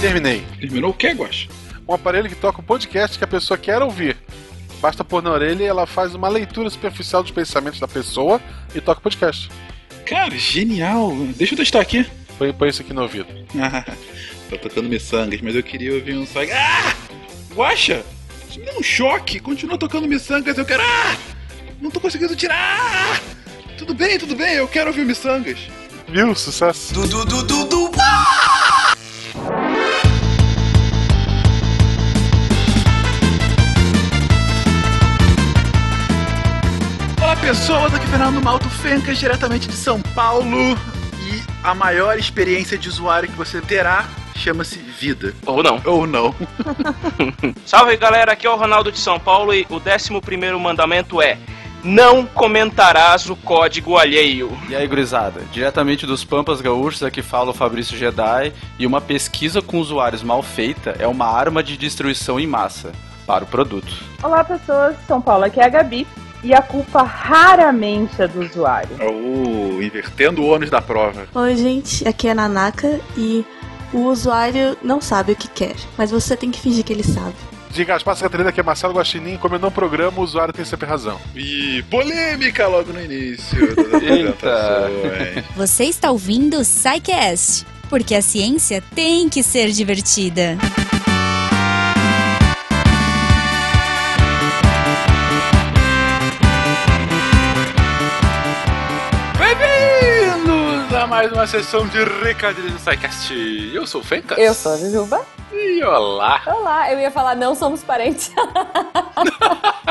Terminei. Terminou o que, Guax? Um aparelho que toca o podcast que a pessoa quer ouvir. Basta pôr na orelha e ela faz uma leitura superficial dos pensamentos da pessoa e toca o podcast. Cara, genial. Deixa eu testar aqui. Põe, põe isso aqui no ouvido. Ah, tá tocando miçangas, mas eu queria ouvir um só. Ah! Guaxa! Isso me deu um choque. Continua tocando miçangas, eu quero. Ah! Não tô conseguindo tirar! Tudo bem, tudo bem, eu quero ouvir miçangas. Viu? Sucesso. Du, du, du, du, du. Olá pessoas, aqui é Fernando Malto Fencas, diretamente de São Paulo. E a maior experiência de usuário que você terá chama-se vida. Ou não. Ou não. Salve galera, aqui é o Ronaldo de São Paulo e o 11 mandamento é: Não comentarás o código alheio. E aí, gurizada? Diretamente dos Pampas Gaúchos, aqui fala o Fabrício Jedi. E uma pesquisa com usuários mal feita é uma arma de destruição em massa para o produto. Olá, pessoas. São Paulo, aqui é a Gabi. E a culpa raramente é do usuário. Oh, invertendo o ônus da prova. Oi, gente, aqui é a Nanaka e o usuário não sabe o que quer, mas você tem que fingir que ele sabe. Diga as passas Catarina que é Marcelo Guaxinim, como eu não programa, o usuário tem sempre razão. E polêmica logo no início das apresentações. Você está ouvindo o porque a ciência tem que ser divertida. Bem-vindos mais uma sessão de recadilhos do SciCast. Eu sou o Fencas. Eu sou a Jujuba. E olá. Olá, eu ia falar não somos parentes.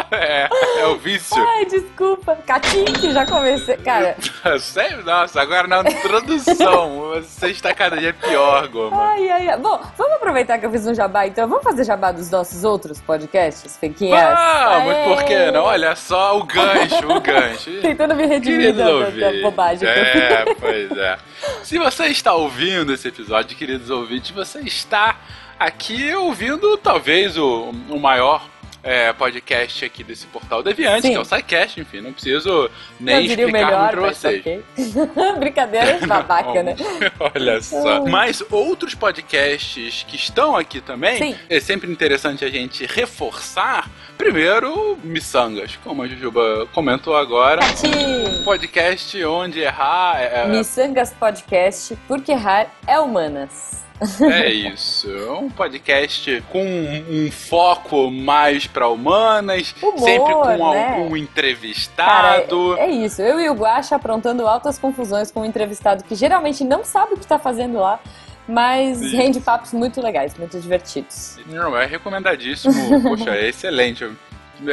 É, é o vício. Ai, desculpa. Catim, que já comecei. Cara, Sério? Nossa, agora na introdução. Você está cada dia pior, Goma. ai, ai, ai. Bom, vamos aproveitar que eu fiz um jabá, então. Vamos fazer jabá dos nossos outros podcasts, Fequinhas? Vamos, Aê! por que não? Olha só o gancho, o gancho. Tentando me redimir da, da- da ouvintes. bobagem. É, pois é. Se você está ouvindo esse episódio, queridos ouvintes, você está aqui ouvindo talvez o, o maior é, podcast aqui desse portal Deviante, Sim. que é o SciCast, enfim, não preciso nem explicar melhor, pra vocês. ok. Brincadeira babaca, né? Olha só. Mas outros podcasts que estão aqui também, Sim. é sempre interessante a gente reforçar. Primeiro, Missangas, como a Jujuba comentou agora. Um podcast onde errar é, Missangas Podcast, porque errar é humanas. é isso. É um podcast com um foco mais para humanas, Humor, sempre com né? algum Cara, entrevistado. é, é isso. Eu e o Guaxa aprontando altas confusões com um entrevistado que geralmente não sabe o que tá fazendo lá, mas Isso. rende papos muito legais, muito divertidos. Não, é recomendadíssimo. Poxa, é excelente.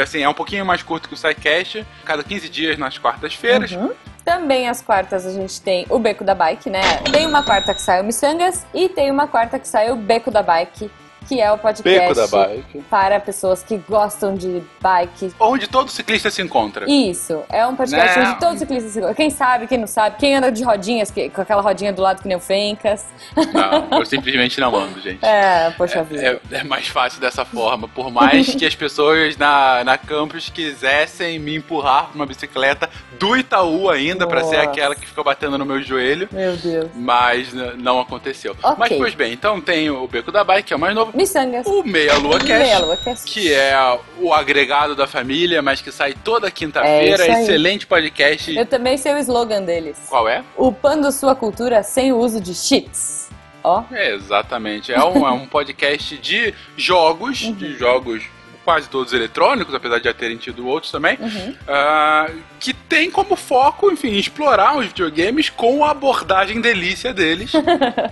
Assim, é um pouquinho mais curto que o SciCast, cada 15 dias nas quartas-feiras. Uhum. Também às quartas a gente tem o Beco da Bike, né? Tem uma quarta que sai o Missangas e tem uma quarta que sai o Beco da Bike, que é o podcast Beco da Bike. para pessoas que gostam de bike. Onde todo ciclista se encontra. Isso, é um podcast Né? onde todos os ciclistas se gostam. Quem sabe, quem não sabe, quem anda de rodinhas, que- com aquela rodinha do lado que nem o Fencas. Não, eu simplesmente não ando, gente. É, poxa vida. É, é mais fácil dessa forma. Por mais que as pessoas na, na campus quisessem me empurrar pra uma bicicleta do Itaú ainda, pra ser aquela que fica batendo no meu joelho. Meu Deus. Mas não aconteceu. Ok. Mas, pois bem, então tem o Beco da Bike, que é o mais novo. Missangas. O Meia Lua Cast, Meia Lua Cast. que é o agregado da família, mas que sai toda É quinta-feira. aí. Excelente podcast. Eu também sei o slogan deles. Qual é? Upando sua cultura sem o uso de cheats. Ó. É, exatamente. É um, é um podcast de jogos, Uhum. de jogos quase todos eletrônicos, apesar de já terem tido outros também, Uhum. ah, que tem como foco, enfim, explorar os videogames com a abordagem delícia deles.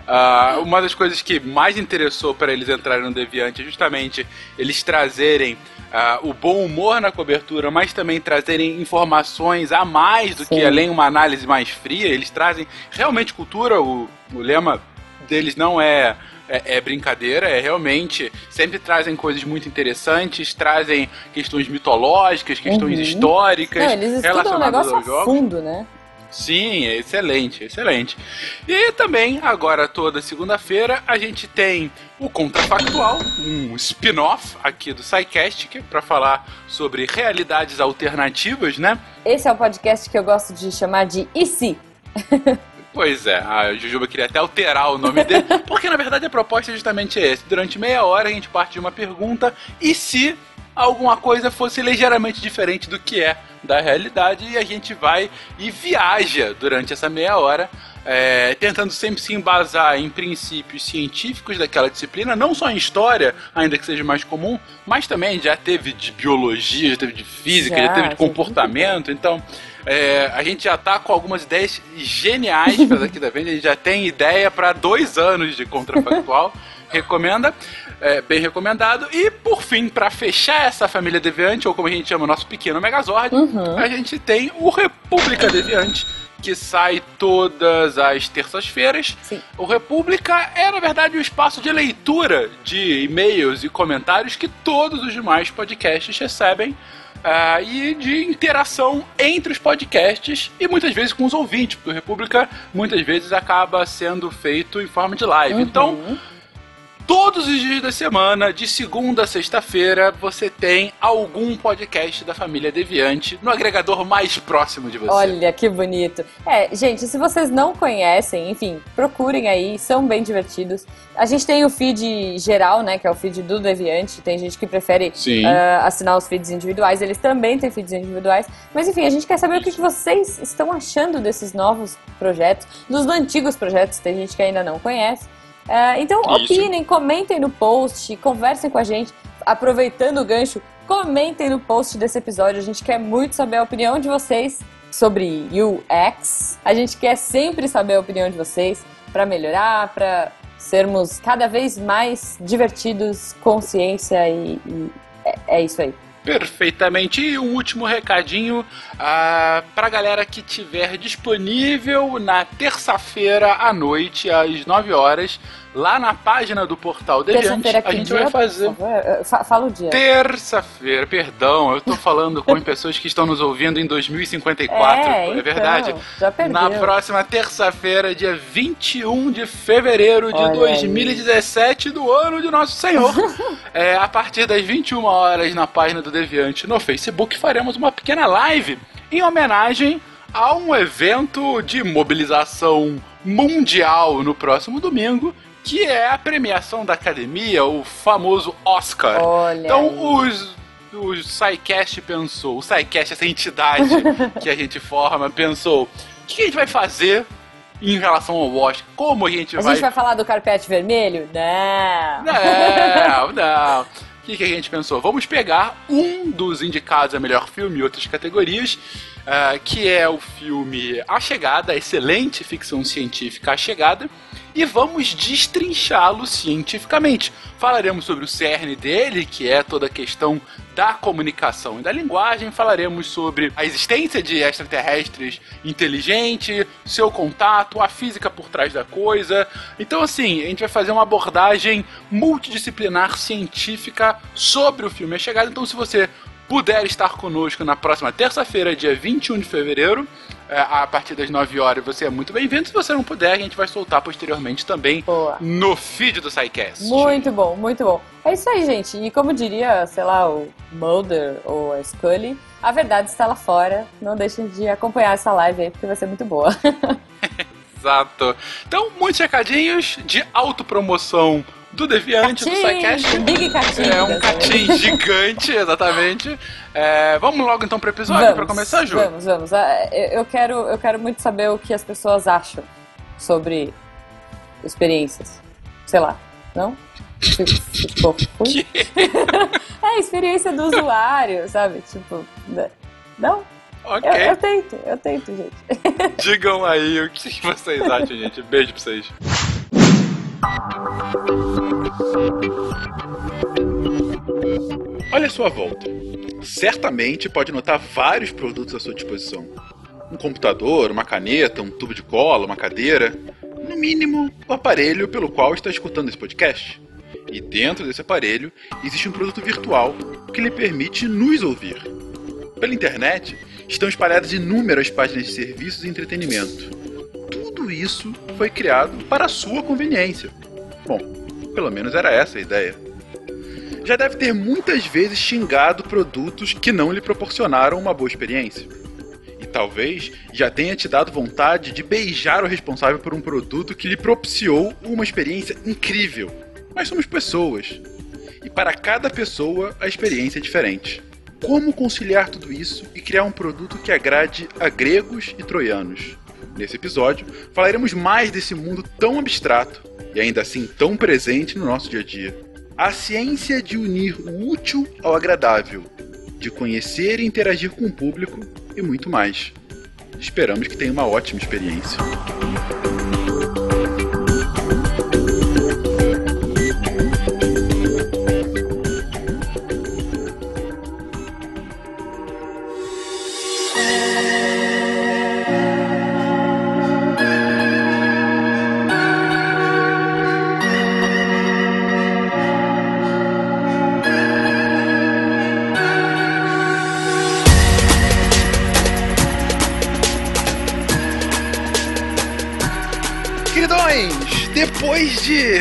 Ah, uma das coisas que mais interessou para eles entrarem no Deviante é justamente eles trazerem ah, o bom humor na cobertura, mas também trazerem informações a mais do Sim. que além uma análise mais fria. Eles trazem realmente cultura. O, o lema deles não é, é, é brincadeira, é realmente. Sempre trazem coisas muito interessantes, trazem questões mitológicas, questões Uhum. históricas Não, eles estudam o relacionadas negócio a jogos. fundo, né? Sim, é excelente, excelente. E também, agora toda segunda-feira, a gente tem o Contrafactual, um spin-off aqui do SciCast, que é para falar sobre realidades alternativas, né? Esse é o podcast que eu gosto de chamar de E se? Pois é, a Jujuba queria até alterar o nome dele, porque na verdade a proposta é justamente esse. Durante meia hora a gente parte de uma pergunta e se alguma coisa fosse ligeiramente diferente do que é da realidade e a gente vai e viaja durante essa meia hora. É, tentando sempre se embasar em princípios científicos daquela disciplina, não só em história, ainda que seja mais comum, mas também já teve de biologia, já teve de física, já, já teve de comportamento, então é, a gente já tá com algumas ideias geniais para daqui da frente. A gente já tem ideia para dois anos de contrafactual. Recomenda. É, bem recomendado. E, por fim, para fechar essa família Deviante, ou como a gente chama o nosso pequeno Megazord, uhum. a gente tem o República Deviante, que sai todas as terças-feiras. O República é, na verdade, um espaço de leitura de e-mails e comentários que todos os demais podcasts recebem Uh, e de interação entre os podcasts e muitas vezes com os ouvintes, porque o República muitas vezes acaba sendo feito em forma de live. Uhum. Então, Todos os dias da semana, de segunda a sexta-feira, você tem algum podcast da família Deviante no agregador mais próximo de você. Olha que bonito. É, gente, se vocês não conhecem, enfim, procurem aí, são bem divertidos. A gente tem o feed geral, né, que é o feed do Deviante. Tem gente que prefere uh, assinar os feeds individuais, eles também têm feeds individuais. Mas enfim, a gente quer saber o que vocês estão achando desses novos projetos, dos antigos projetos, tem gente que ainda não conhece. É, então, Isso. opinem, comentem no post, conversem com a gente. Aproveitando o gancho, comentem no post desse episódio. A gente quer muito saber a opinião de vocês sobre UX. A gente quer sempre saber a opinião de vocês para melhorar, para sermos cada vez mais divertidos, consciência e, e é, é isso aí. Perfeitamente. E um último recadinho uh, pra galera que tiver disponível na terça-feira à noite, às 9 horas, lá na página do Portal Deviante, a gente dia, vai fazer. Fala o dia. Terça-feira, perdão, eu tô falando com pessoas que estão nos ouvindo em 2054. É, é então, verdade. Já perdeu. Na próxima terça-feira, dia 21 de fevereiro de Olha 2017, aí. do ano de Nosso Senhor. é, a partir das 21 horas, na página do Deviante no Facebook, faremos uma pequena live em homenagem a um evento de mobilização mundial no próximo domingo, que é a premiação da academia, o famoso Oscar. Olha então, aí. os o SciCast pensou, o SciCast, essa entidade que a gente forma, pensou: o que a gente vai fazer em relação ao Oscar? Como a gente a vai. A gente vai falar do carpete vermelho? Não! Não, não. O que, que a gente pensou? Vamos pegar um dos indicados a melhor filme e outras categorias uh, que é o filme A Chegada, a excelente ficção científica A Chegada, e vamos destrinchá-lo cientificamente. Falaremos sobre o cerne dele, que é toda a questão da comunicação e da linguagem, falaremos sobre a existência de extraterrestres inteligentes, seu contato, a física por trás da coisa. Então, assim, a gente vai fazer uma abordagem multidisciplinar científica sobre o filme A Chegada. Então, se você puder estar conosco na próxima terça-feira, dia 21 de fevereiro, a partir das 9 horas, você é muito bem-vindo. Se você não puder, a gente vai soltar posteriormente também Boa. no feed do SciCast. Muito bom, muito bom. É isso aí, gente. E como diria, sei lá, o Mulder ou a Scully, a verdade está lá fora. Não deixem de acompanhar essa live aí, porque vai ser muito boa. Exato. Então, muitos recadinhos de autopromoção do Deviante, catim, do SciCast. Big catim. É um catim gigante, exatamente. É, vamos logo então pro episódio para começar, Ju? Vamos, vamos. Ah, eu quero, eu quero muito saber o que as pessoas acham sobre experiências. Sei lá, não? Tipo, fui? é, experiência do usuário, sabe? Tipo, né? não? Ok. Eu, eu, tento, eu tento, gente. Digam aí o que vocês acham, gente. Beijo pra vocês. Olha a sua volta. Certamente pode notar vários produtos à sua disposição. Um computador, uma caneta, um tubo de cola, uma cadeira. No mínimo, o aparelho pelo qual está escutando esse podcast. E dentro desse aparelho existe um produto virtual que lhe permite nos ouvir. Pela internet estão espalhadas inúmeras páginas de serviços e entretenimento tudo isso foi criado para a sua conveniência. Bom, pelo menos era essa a ideia. Já deve ter muitas vezes xingado produtos que não lhe proporcionaram uma boa experiência. E talvez, já tenha te dado vontade de beijar o responsável por um produto que lhe propiciou uma experiência incrível. Mas somos pessoas. E para cada pessoa, a experiência é diferente. Como conciliar tudo isso e criar um produto que agrade a gregos e troianos? Nesse episódio, falaremos mais desse mundo tão abstrato e ainda assim tão presente no nosso dia a dia. A ciência de unir o útil ao agradável, de conhecer e interagir com o público e muito mais. Esperamos que tenha uma ótima experiência. De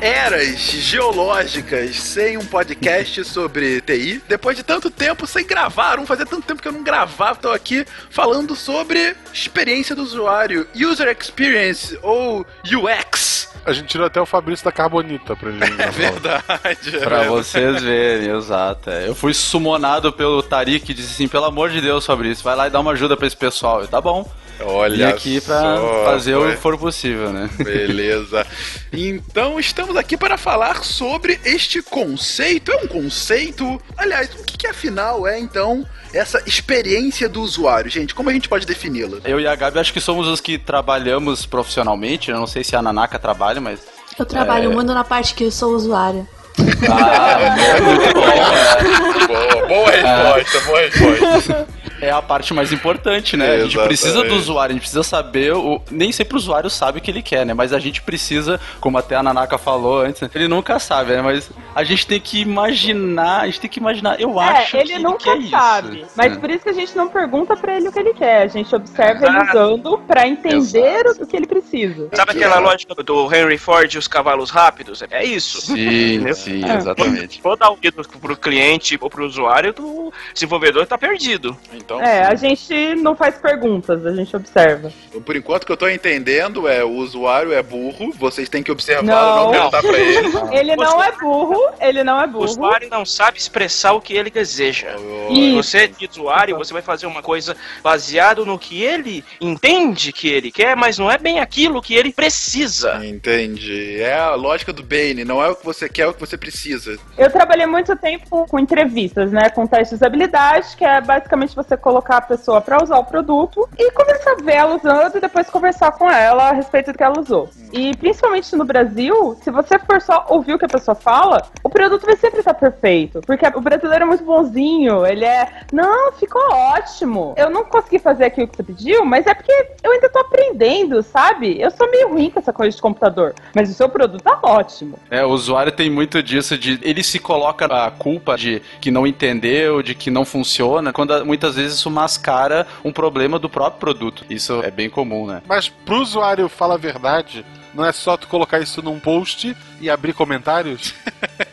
eras geológicas sem um podcast sobre TI, depois de tanto tempo sem gravar, não fazia tanto tempo que eu não gravava, estou aqui falando sobre experiência do usuário, user experience ou UX. A gente tirou até o Fabrício da Carbonita pra ele. É verdade. É pra verdade. vocês verem, exato. É. Eu fui sumonado pelo Tarik que disse assim: pelo amor de Deus, Fabrício, vai lá e dá uma ajuda pra esse pessoal. Eu, tá bom. Olha Vim aqui pra só, fazer foi. o que for possível, né? Beleza. Então estamos aqui para falar sobre este conceito. É um conceito? Aliás, o que, que afinal é então essa experiência do usuário, gente? Como a gente pode defini-la? Eu e a Gabi acho que somos os que trabalhamos profissionalmente. Eu não sei se a Nanaka trabalha, mas. Eu trabalho, eu mando na parte que eu sou usuária. Ah, muito bom? Boa, boa resposta, boa resposta. É a parte mais importante, né? A gente precisa do usuário, a gente precisa saber. O... Nem sempre o usuário sabe o que ele quer, né? Mas a gente precisa, como até a Nanaka falou antes, ele nunca sabe, né? Mas a gente tem que imaginar, a gente tem que imaginar. Eu acho É, ele que nunca ele quer sabe. isso. Mas É. por isso que a gente não pergunta pra ele o que ele quer. A gente observa ele Exato. usando pra entender o que ele precisa. Sabe aquela lógica do Henry Ford e os cavalos rápidos? É isso. Sim, Entendeu? sim, É. exatamente. For dar o dedo pro cliente ou pro usuário, o desenvolvedor tá perdido. Então, É, sim. a gente não faz perguntas, a gente observa. por enquanto o que eu tô entendendo é o usuário é burro, vocês têm que observar Não. não perguntar pra ele. Ele não é burro, ele não é O burro. usuário não sabe expressar o que ele deseja. Isso. Você, de usuário, você vai fazer uma coisa baseado no que ele entende que ele quer, mas não é bem aquilo que ele precisa. Entendi. É a lógica do Bane, não é o que você quer, é o que você precisa. Eu trabalhei muito tempo com entrevistas, né? Com testes de habilidade, que é basicamente você colocar a pessoa pra usar o produto e começar a ver ela usando e depois conversar com ela a respeito do que ela usou. E principalmente no Brasil, se você for só ouvir o que a pessoa fala, o produto vai sempre estar perfeito. Porque o brasileiro é muito bonzinho, ele é, não, ficou ótimo. Eu não consegui fazer aquilo que você pediu, mas é porque eu ainda tô aprendendo, sabe? Eu sou meio ruim com essa coisa de computador, mas o seu produto tá ótimo. É, o usuário tem muito disso de ele se coloca a culpa de que não entendeu, de que não funciona, quando muitas vezes isso mascara um problema do próprio produto. Isso é bem comum, né? Mas pro usuário falar a verdade, não é só tu colocar isso num post e abrir comentários?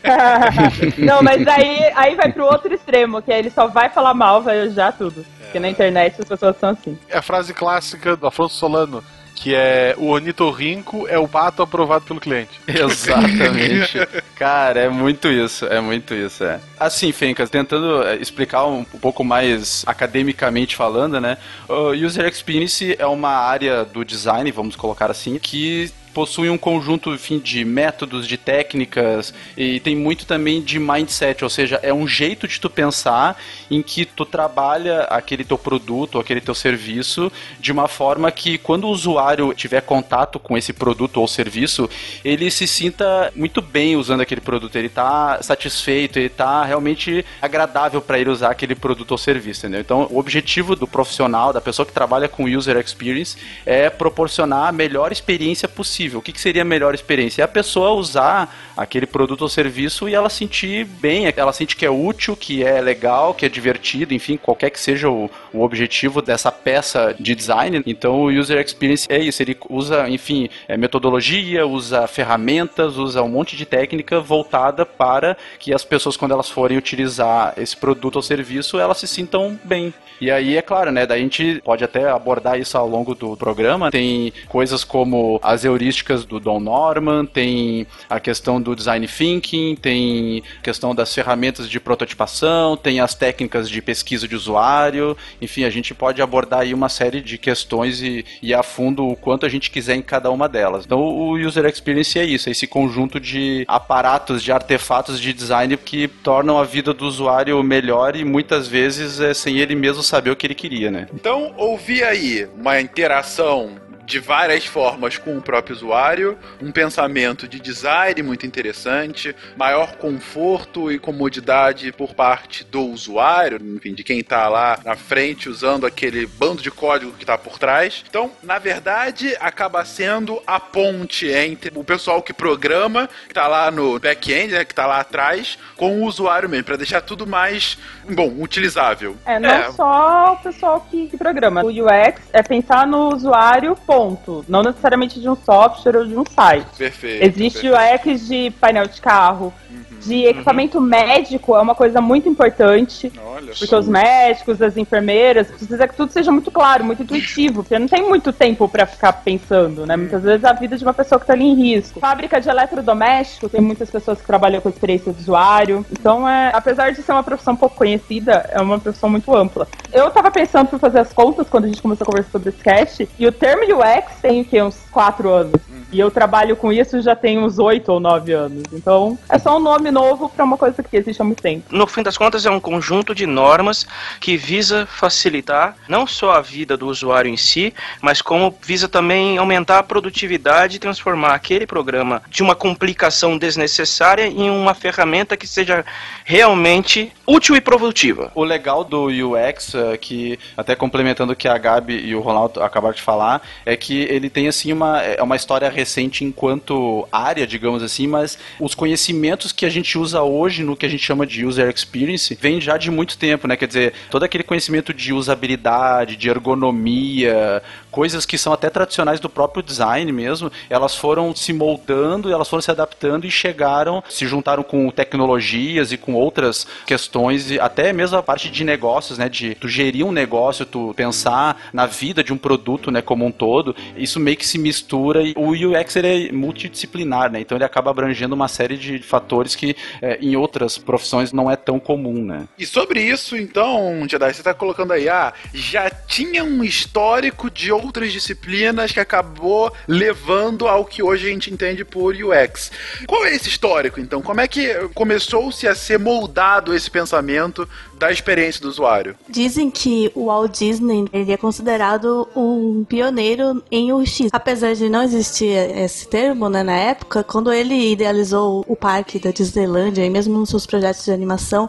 não, mas aí, aí vai pro outro extremo, que aí ele só vai falar mal, vai odiar tudo. Porque na internet as pessoas são assim. É a frase clássica do Afonso Solano, que é o ornitorrinco é o pato aprovado pelo cliente. Exatamente. Cara, é muito isso, é muito isso, é. Assim, Fencas, tentando é, explicar um, um pouco mais academicamente falando, né? O User Experience é uma área do design, vamos colocar assim, que possui um conjunto enfim, de métodos, de técnicas e tem muito também de mindset, ou seja, é um jeito de tu pensar em que tu trabalha aquele teu produto, aquele teu serviço de uma forma que quando o usuário tiver contato com esse produto ou serviço, ele se sinta muito bem usando aquele produto, ele tá satisfeito, ele tá realmente agradável para ele usar aquele produto ou serviço, entendeu? Então, o objetivo do profissional, da pessoa que trabalha com user experience é proporcionar a melhor experiência possível possível. O que, que seria a melhor experiência? É a pessoa usar aquele produto ou serviço e ela sentir bem, ela sentir que é útil, que é legal, que é divertido, enfim, qualquer que seja o, o objetivo dessa peça de design. Então o user experience é isso, ele usa, enfim, é metodologia, usa ferramentas, usa um monte de técnica voltada para que as pessoas, quando elas forem utilizar esse produto ou serviço, elas se sintam bem. E aí, é claro, né? Daí a gente pode até abordar isso ao longo do programa. Tem coisas como as heurísticas do Don Norman, tem a questão do design thinking, tem a questão das ferramentas de prototipação, tem as técnicas de pesquisa de usuário. Enfim, a gente pode abordar aí uma série de questões e ir a fundo o quanto a gente quiser em cada uma delas. Então, o user experience é isso, é esse conjunto de aparatos, de artefatos de design que tornam a vida do usuário melhor e muitas vezes é sem ele mesmo saber o que ele queria, né? Então, ouvi aí uma interação de várias formas com o próprio usuário, um pensamento de design muito interessante, maior conforto e comodidade por parte do usuário, enfim, de quem está lá na frente usando aquele bando de código que está por trás. Então, na verdade, acaba sendo a ponte entre o pessoal que programa, que está lá no back-end, né, que está lá atrás, com o usuário mesmo, para deixar tudo mais, bom, utilizável. É, não é. só o pessoal que, que programa. O UX é pensar no usuário, ponto ponto. Não necessariamente de um software ou de um site. Perfeito. Existe perfeito. o UX de painel de carro, de equipamento uhum. médico é uma coisa muito importante. Olha porque os médicos, as enfermeiras, precisa que tudo seja muito claro, muito intuitivo, porque não tem muito tempo para ficar pensando, né? Muitas vezes a vida de uma pessoa que está ali em risco. Fábrica de eletrodoméstico, tem muitas pessoas que trabalham com experiência do usuário. Então, é, apesar de ser uma profissão pouco conhecida, é uma profissão muito ampla. Eu estava pensando por fazer as contas quando a gente começou a conversar sobre esse cast, e o termo UX tem o quê? Uns quatro anos. E eu trabalho com isso já tem uns oito ou nove anos. Então, é só um nome novo para uma coisa que existe há muito tempo. No fim das contas, é um conjunto de normas que visa facilitar não só a vida do usuário em si, mas como visa também aumentar a produtividade e transformar aquele programa de uma complicação desnecessária em uma ferramenta que seja realmente útil e produtiva. O legal do UX, é que até complementando o que a Gabi e o Ronaldo acabaram de falar, é que ele tem assim uma, é uma história recente enquanto área, digamos assim, mas os conhecimentos que a gente usa hoje no que a gente chama de user experience vem já de muito tempo, né? Quer dizer, todo aquele conhecimento de usabilidade, de ergonomia, coisas que são até tradicionais do próprio design mesmo, elas foram se moldando, elas foram se adaptando e chegaram, se juntaram com tecnologias e com outras questões, até mesmo a parte de negócios, né? De tu gerir um negócio, tu pensar na vida de um produto, né? Como um todo, isso meio que se mistura e o UX ele é multidisciplinar, né? Então ele acaba abrangendo uma série de fatores que é, em outras profissões não é tão comum, né? E sobre isso, então, Jedi, você está colocando aí, ah, já tinha um histórico de outras disciplinas que acabou levando ao que hoje a gente entende por UX. Qual é esse histórico, então? Como é que começou-se a ser moldado esse pensamento da experiência do usuário? Dizem que o Walt Disney ele é considerado um pioneiro em UX. Apesar de não existir esse termo né, na época, quando ele idealizou o parque da Disneylandia e mesmo nos seus projetos de animação,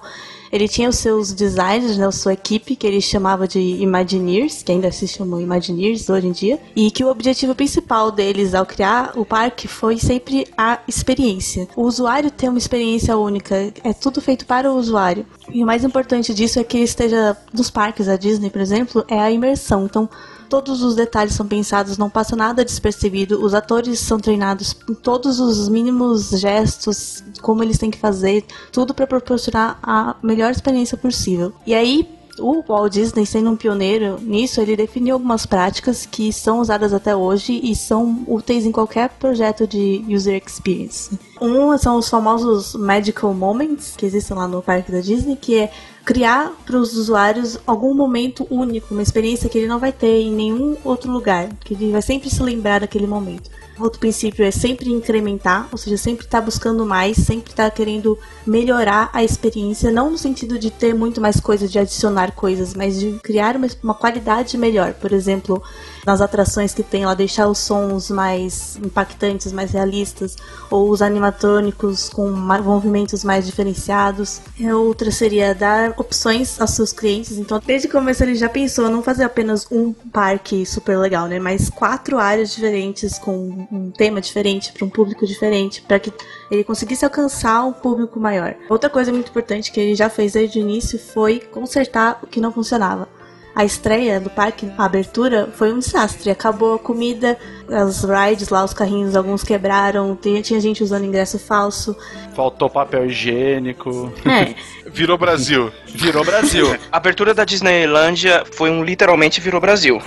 ele tinha os seus designers, né, a sua equipe, que ele chamava de Imagineers, que ainda se chamam Imagineers hoje em dia, e que o objetivo principal deles ao criar o parque foi sempre a experiência. O usuário ter uma experiência única, é tudo feito para o usuário. E o mais importante disso é que esteja nos parques da Disney, por exemplo, é a imersão. Então, todos os detalhes são pensados, não passa nada despercebido. Os atores são treinados em todos os mínimos gestos, como eles têm que fazer, tudo para proporcionar a melhor experiência possível. E aí, o Walt Disney, sendo um pioneiro nisso, ele definiu algumas práticas que são usadas até hoje e são úteis em qualquer projeto de user experience. Um são os famosos Magical Moments, que existem lá no parque da Disney, que é criar para os usuários algum momento único, uma experiência que ele não vai ter em nenhum outro lugar, que ele vai sempre se lembrar daquele momento. Outro princípio é sempre incrementar, ou seja, sempre estar tá buscando mais, sempre estar tá querendo melhorar a experiência, não no sentido de ter muito mais coisas, de adicionar coisas, mas de criar uma, uma qualidade melhor. Por exemplo, nas atrações que tem lá, deixar os sons mais impactantes, mais realistas, ou os animatrônicos com movimentos mais diferenciados. Outra seria dar opções aos seus clientes. Então, desde o começo ele já pensou não fazer apenas um parque super legal, né? Mas quatro áreas diferentes com um tema diferente, para um público diferente, para que ele conseguisse alcançar um público maior. Outra coisa muito importante que ele já fez desde o início foi consertar o que não funcionava a estreia do parque, a abertura, foi um desastre. Acabou a comida, as rides lá, os carrinhos, alguns quebraram, tinha, tinha gente usando ingresso falso. Faltou papel higiênico. É. Virou Brasil. Virou Brasil. A abertura da Disneylândia foi um literalmente virou Brasil.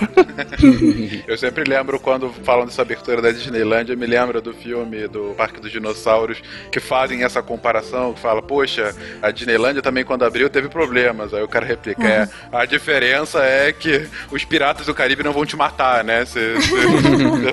eu sempre lembro quando falam dessa abertura da Disneylândia, eu me lembro do filme do Parque dos Dinossauros que fazem essa comparação, que fala, poxa, a Disneylândia também quando abriu teve problemas. Aí o cara replica, uhum. é, a diferença é que os piratas do Caribe não vão te matar, né? Se,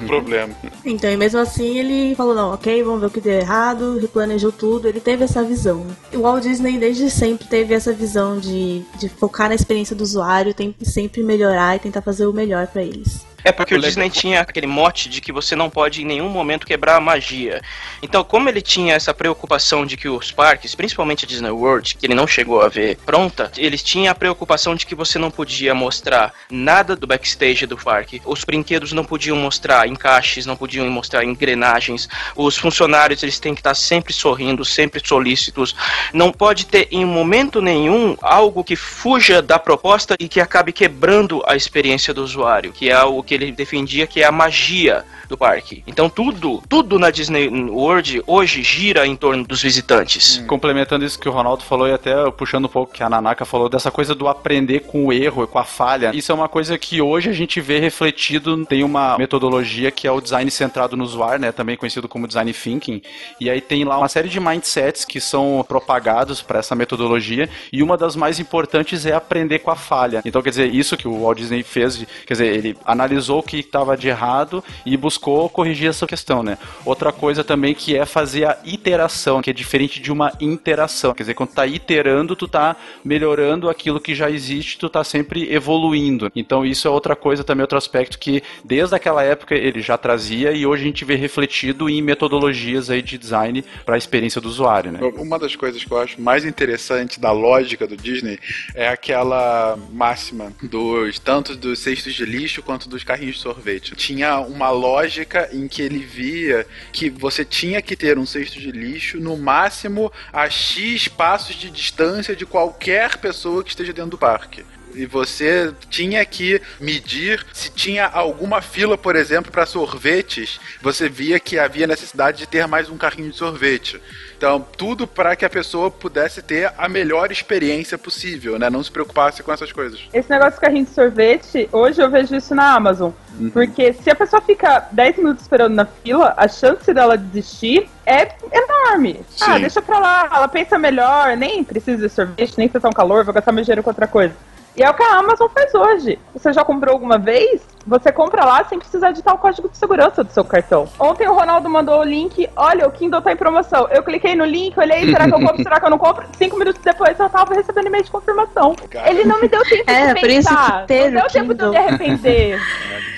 problema. Então, e mesmo assim ele falou, não, ok, vamos ver o que deu errado, replanejou tudo, ele teve essa visão. O Walt Disney desde sempre teve essa visão de, de focar na experiência do usuário, tem sempre melhorar e tentar fazer o melhor para eles. É porque o, o Disney tinha aquele mote de que você não pode em nenhum momento quebrar a magia. Então, como ele tinha essa preocupação de que os parques, principalmente a Disney World, que ele não chegou a ver pronta, eles tinham a preocupação de que você não podia mostrar nada do backstage do parque. Os brinquedos não podiam mostrar encaixes, não podiam mostrar engrenagens. Os funcionários, eles têm que estar sempre sorrindo, sempre solícitos. Não pode ter em momento nenhum algo que fuja da proposta e que acabe quebrando a experiência do usuário, que é o que que ele defendia que é a magia do parque. Então tudo, tudo na Disney World hoje gira em torno dos visitantes. Hum. Complementando isso que o Ronaldo falou e até puxando um pouco que a Nanaka falou dessa coisa do aprender com o erro com a falha. Isso é uma coisa que hoje a gente vê refletido, tem uma metodologia que é o design centrado no usuário, né, também conhecido como design thinking. E aí tem lá uma série de mindsets que são propagados para essa metodologia e uma das mais importantes é aprender com a falha. Então, quer dizer, isso que o Walt Disney fez, quer dizer, ele analisou o que estava de errado e buscou corrigir essa questão, né? Outra coisa também que é fazer a iteração, que é diferente de uma interação. Quer dizer, quando tá iterando, tu tá melhorando aquilo que já existe, tu tá sempre evoluindo. Então isso é outra coisa também, outro aspecto que desde aquela época ele já trazia e hoje a gente vê refletido em metodologias aí de design para a experiência do usuário, né? Uma das coisas que eu acho mais interessante da lógica do Disney é aquela máxima dos tanto dos cestos de lixo quanto dos carrinhos de sorvete. Tinha uma lógica em que ele via que você tinha que ter um cesto de lixo no máximo a X passos de distância de qualquer pessoa que esteja dentro do parque e você tinha que medir se tinha alguma fila, por exemplo, para sorvetes, você via que havia necessidade de ter mais um carrinho de sorvete. Então, tudo para que a pessoa pudesse ter a melhor experiência possível, né? Não se preocupasse com essas coisas. Esse negócio de carrinho de sorvete, hoje eu vejo isso na Amazon. Uhum. Porque se a pessoa fica 10 minutos esperando na fila, a chance dela desistir é enorme. Ah, Sim. Ah, deixa pra lá, ela pensa melhor, nem precisa de sorvete, nem tá um calor, vou gastar meu dinheiro com outra coisa. E é o que a Amazon faz hoje. Você já comprou alguma vez? Você compra lá sem precisar editar o código de segurança do seu cartão. Ontem o Ronaldo mandou o link, olha, o Kindle tá em promoção. Eu cliquei no link, olhei, será que eu compro, será que eu não compro? Cinco minutos depois eu tava recebendo e-mail de confirmação. Ele não me deu tempo é, de pensar. Por isso que ter não deu tempo de me arrepender.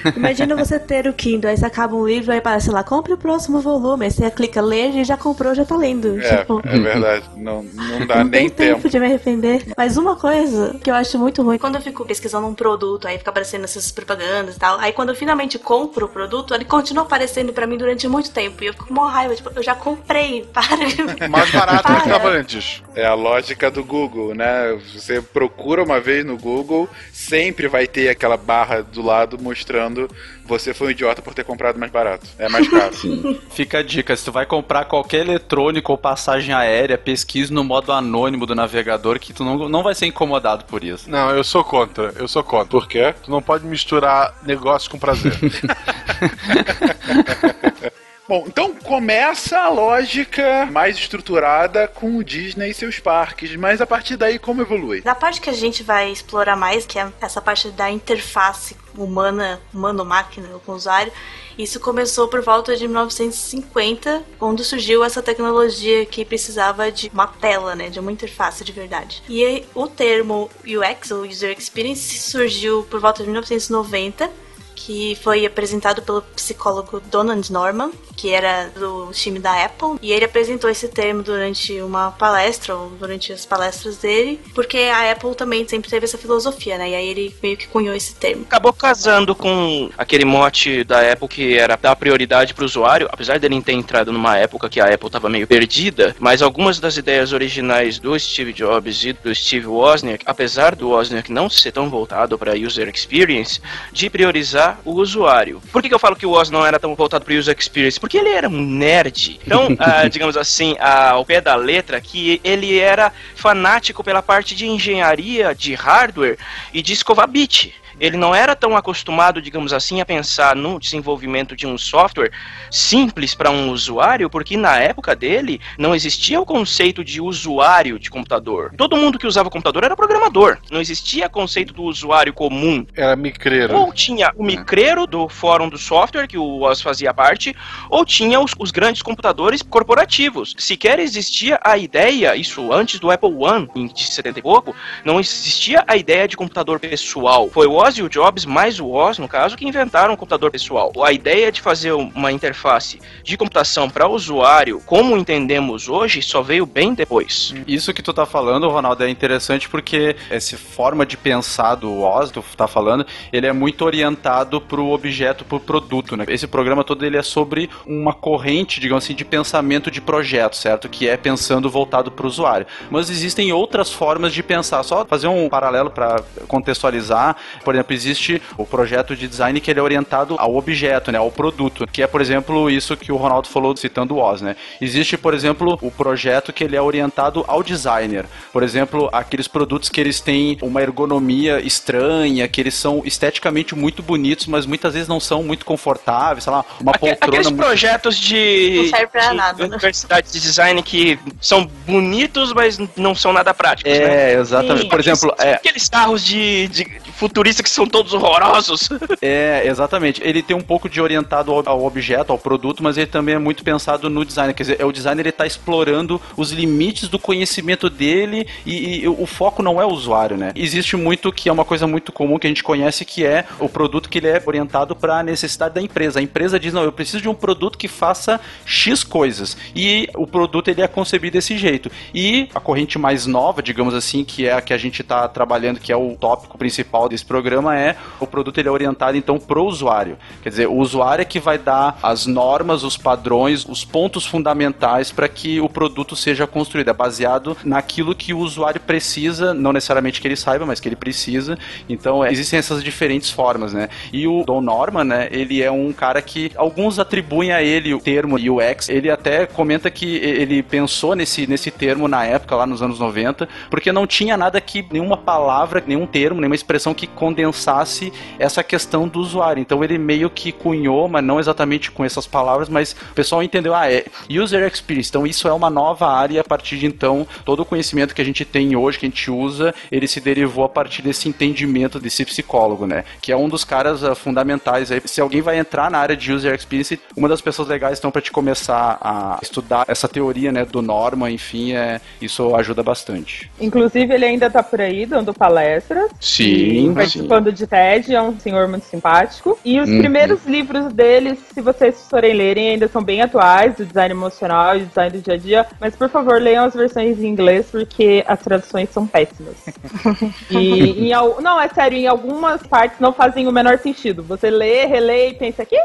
Imagina você ter o Kindle, aí você acaba um livro, aí parece lá, compre o próximo volume. Aí você clica ler e já comprou, já tá lendo. É, tipo, é verdade. Não, não dá não nem tem tempo. de me arrepender. Mas uma coisa que eu acho muito ruim, quando eu fico pesquisando um produto, aí fica aparecendo essas propagandas e tal. Aí quando eu finalmente compro o produto, ele continua aparecendo pra mim durante muito tempo. E eu fico com uma raiva, tipo, eu já comprei, para. Mais barato do que estava antes. É a lógica do Google, né? Você procura uma vez no Google, sempre vai ter aquela barra do lado mostrando você foi um idiota por ter comprado mais barato. É mais caro. Fica a dica, se tu vai comprar qualquer eletrônico ou passagem aérea, pesquise no modo anônimo do navegador que tu não, não vai ser incomodado por isso. Não, eu sou contra. Eu sou contra. Por quê? Tu não pode misturar negócio com prazer. Bom, então começa a lógica mais estruturada com o Disney e seus parques, mas a partir daí como evolui? Na parte que a gente vai explorar mais, que é essa parte da interface humana, humano-máquina com o usuário, isso começou por volta de 1950, quando surgiu essa tecnologia que precisava de uma tela, né, de uma interface de verdade. E o termo UX, ou User Experience, surgiu por volta de 1990 que foi apresentado pelo psicólogo Donald Norman, que era do time da Apple, e ele apresentou esse termo durante uma palestra, ou durante as palestras dele, porque a Apple também sempre teve essa filosofia, né? E aí ele meio que cunhou esse termo. Acabou casando com aquele mote da Apple que era dar prioridade para o usuário, apesar dele ter entrado numa época que a Apple estava meio perdida, mas algumas das ideias originais do Steve Jobs e do Steve Wozniak, apesar do Wozniak não ser tão voltado para user experience, de priorizar o usuário. Por que, que eu falo que o Woz não era tão voltado para user experience? Porque ele era um nerd. Então, ah, digamos assim, ao pé da letra, que ele era fanático pela parte de engenharia, de hardware e de escovar bit ele não era tão acostumado, digamos assim, a pensar no desenvolvimento de um software simples para um usuário, porque na época dele não existia o conceito de usuário de computador. Todo mundo que usava computador era programador. Não existia conceito do usuário comum. Era micreiro. Ou tinha o micreiro do fórum do software, que o Oz fazia parte, ou tinha os, os grandes computadores corporativos. Sequer existia a ideia, isso antes do Apple One, de 70 e pouco, não existia a ideia de computador pessoal. Foi o Oz e o Jobs, mais o Oz, no caso, que inventaram o computador pessoal. A ideia de fazer uma interface de computação para usuário, como entendemos hoje, só veio bem depois. Isso que tu tá falando, Ronaldo, é interessante porque essa forma de pensar do Oz, que tu tá falando, ele é muito orientado para o objeto, para o produto, né? Esse programa todo ele é sobre uma corrente, digamos assim, de pensamento de projeto, certo? Que é pensando voltado para o usuário. Mas existem outras formas de pensar. Só fazer um paralelo para contextualizar. Por por exemplo, existe o projeto de design que ele é orientado ao objeto, né, ao produto, que é, por exemplo, isso que o Ronaldo falou citando o Oz, né? Existe, por exemplo, o projeto que ele é orientado ao designer. Por exemplo, aqueles produtos que eles têm uma ergonomia estranha, que eles são esteticamente muito bonitos, mas muitas vezes não são muito confortáveis, sei lá, uma Aque, poltrona... Aqueles muito... projetos de, não serve pra de nada, né? universidade de design que são bonitos, mas não são nada práticos, é, né? É, exatamente. Sim. Por exemplo... É... Aqueles carros de, de futuristas que são todos horrorosos. É, exatamente. Ele tem um pouco de orientado ao, objeto, ao produto, mas ele também é muito pensado no design. Quer dizer, é o designer ele está explorando os limites do conhecimento dele e, e, o foco não é o usuário, né? Existe muito que é uma coisa muito comum que a gente conhece que é o produto que ele é orientado para a necessidade da empresa. A empresa diz: "Não, eu preciso de um produto que faça X coisas". E o produto ele é concebido desse jeito. E a corrente mais nova, digamos assim, que é a que a gente está trabalhando, que é o tópico principal desse programa é o produto ele é orientado então para o usuário. Quer dizer, o usuário é que vai dar as normas, os padrões, os pontos fundamentais para que o produto seja construído. É baseado naquilo que o usuário precisa, não necessariamente que ele saiba, mas que ele precisa. Então, é, existem essas diferentes formas, né? E o Don Norman, né, ele é um cara que alguns atribuem a ele o termo UX. Ele até comenta que ele pensou nesse, nesse termo na época, lá nos anos 90, porque não tinha nada que, nenhuma palavra, nenhum termo, nenhuma expressão que condensasse essa questão do usuário. Então ele meio que cunhou, mas não exatamente com essas palavras, mas o pessoal entendeu, ah, é user experience. Então isso é uma nova área a partir de então todo o conhecimento que a gente tem hoje, que a gente usa, ele se derivou a partir desse entendimento desse psicólogo, né? Que é um dos caras uh, fundamentais aí. Se alguém vai entrar na área de user experience, uma das pessoas legais então para te começar a estudar essa teoria, né, do Norma, enfim, é isso ajuda bastante. Inclusive ele ainda tá por aí dando palestras. Sim, participando sim. de TED, é um senhor muito simpático. E os uhum. primeiros livros deles, se vocês forem lerem, ainda são bem atuais, do design emocional e do design do dia a dia. Mas por favor, leiam as versões em inglês, porque as traduções são péssimas. e em, não, é sério, em algumas partes não fazem o menor sentido. Você lê, relê e pensa aqui.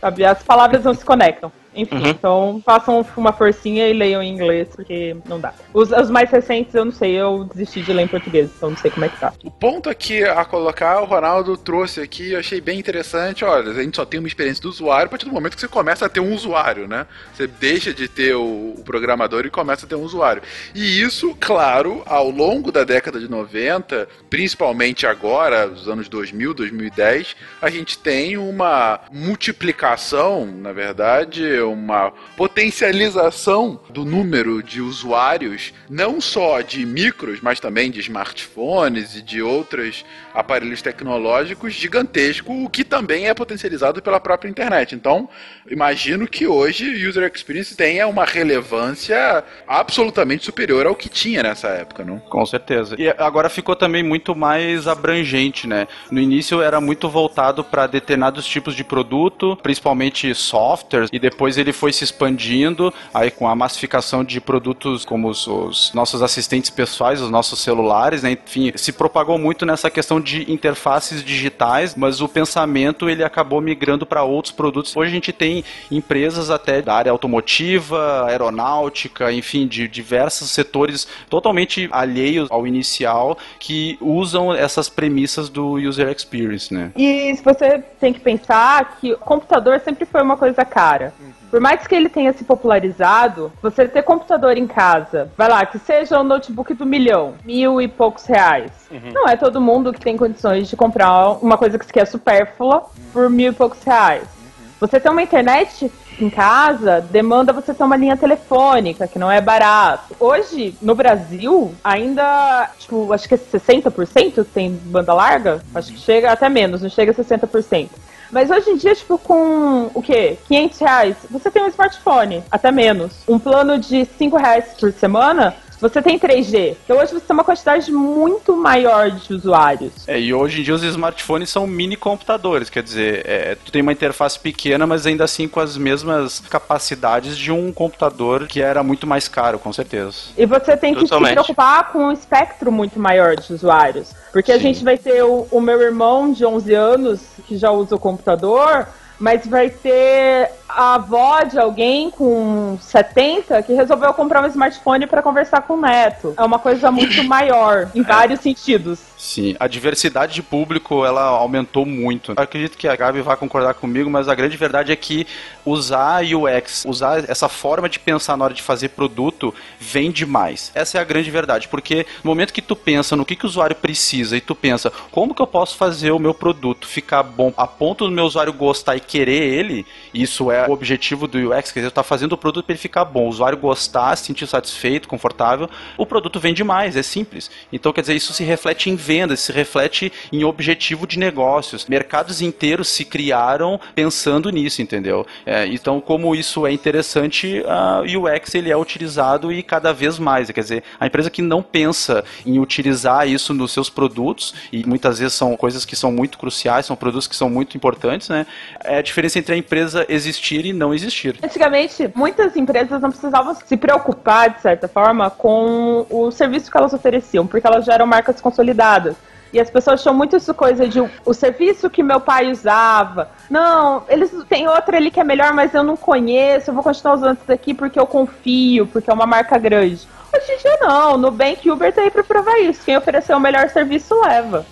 Sabe, as palavras não se conectam. Enfim, uhum. então façam uma forcinha e leiam em inglês, porque não dá. Os, os, mais recentes eu não sei, eu desisti de ler em português, então não sei como é que tá. O ponto aqui a colocar, o Ronaldo trouxe aqui, eu achei bem interessante. Olha, a gente só tem uma experiência do usuário a partir do momento que você começa a ter um usuário, né? Você deixa de ter o, o programador e começa a ter um usuário. E isso, claro, ao longo da década de 90, principalmente agora, os anos 2000, 2010, a gente tem uma multiplicação, na verdade, uma potencialização do número de usuários, não só de micros, mas também de smartphones e de outros aparelhos tecnológicos gigantesco, o que também é potencializado pela própria internet. Então, imagino que hoje user experience tenha uma relevância absolutamente superior ao que tinha nessa época, não? Com certeza. E agora ficou também muito mais abrangente, né? No início era muito voltado para determinados tipos de produto, principalmente softwares, e depois ele foi se expandindo, aí com a massificação de produtos como os, os nossos assistentes pessoais, os nossos celulares, né? Enfim, se propagou muito nessa questão de interfaces digitais, mas o pensamento ele acabou migrando para outros produtos. Hoje a gente tem empresas até da área automotiva, aeronáutica, enfim, de diversos setores totalmente alheios ao inicial que usam essas premissas do user experience, né? E você tem que pensar que o computador sempre foi uma coisa cara. Uhum. Por mais que ele tenha se popularizado, você ter computador em casa, vai lá, que seja um notebook do milhão, mil e poucos reais. Uhum. Não é todo mundo que tem condições de comprar uma coisa que é supérflua uhum. por mil e poucos reais. Uhum. Você ter uma internet em casa demanda você ter uma linha telefônica, que não é barato. Hoje, no Brasil, ainda, tipo, acho que é 60% tem banda larga? Acho que chega até menos, não chega a 60%. Mas hoje em dia, tipo, com o quê? 500 reais, você tem um smartphone, até menos. Um plano de 5 reais por semana, você tem 3G. Então hoje você tem uma quantidade muito maior de usuários. É, e hoje em dia os smartphones são mini computadores, quer dizer, é, tu tem uma interface pequena, mas ainda assim com as mesmas capacidades de um computador que era muito mais caro, com certeza. E você tem que Totalmente. se preocupar com um espectro muito maior de usuários. Porque Sim. a gente vai ter o, o meu irmão de 11 anos, que já usa o computador, mas vai ter a avó de alguém com 70 que resolveu comprar um smartphone para conversar com o neto. É uma coisa muito maior, em vários sentidos. Sim, a diversidade de público ela aumentou muito. Eu acredito que a Gabi vai concordar comigo, mas a grande verdade é que usar UX, usar essa forma de pensar na hora de fazer produto, vende mais. Essa é a grande verdade, porque no momento que tu pensa no que, que o usuário precisa e tu pensa como que eu posso fazer o meu produto ficar bom a ponto do meu usuário gostar e querer ele, isso é o objetivo do UX, quer dizer, tá fazendo o produto para ele ficar bom, o usuário gostar, se sentir satisfeito, confortável, o produto vende mais, é simples. Então, quer dizer, isso se reflete em vendas, se reflete em objetivo de negócios. Mercados inteiros se criaram pensando nisso, entendeu? É, então, como isso é interessante, o UX ele é utilizado e cada vez mais. Quer dizer, a empresa que não pensa em utilizar isso nos seus produtos, e muitas vezes são coisas que são muito cruciais, são produtos que são muito importantes, né? É a diferença entre a empresa existir e não existir. Antigamente, muitas empresas não precisavam se preocupar, de certa forma, com o serviço que elas ofereciam, porque elas já eram marcas consolidadas. E as pessoas tinham muito isso coisa de o serviço que meu pai usava. Não, eles têm outra ali que é melhor, mas eu não conheço. Eu vou continuar usando isso daqui porque eu confio, porque é uma marca grande. Hoje em dia não, Nubank e Uber tá aí pra provar isso. Quem oferecer o melhor serviço leva.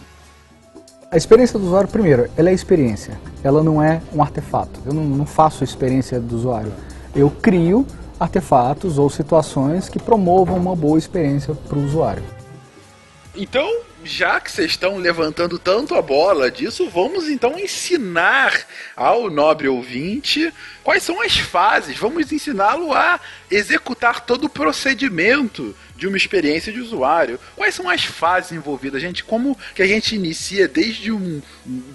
A experiência do usuário, primeiro, ela é experiência. Ela não é um artefato. Eu não, não faço experiência do usuário. Eu crio artefatos ou situações que promovam uma boa experiência para o usuário. Então, já que vocês estão levantando tanto a bola disso, vamos então ensinar ao nobre ouvinte quais são as fases. Vamos ensiná-lo a executar todo o procedimento de uma experiência de usuário. Quais são as fases envolvidas, gente? Como que a gente inicia desde um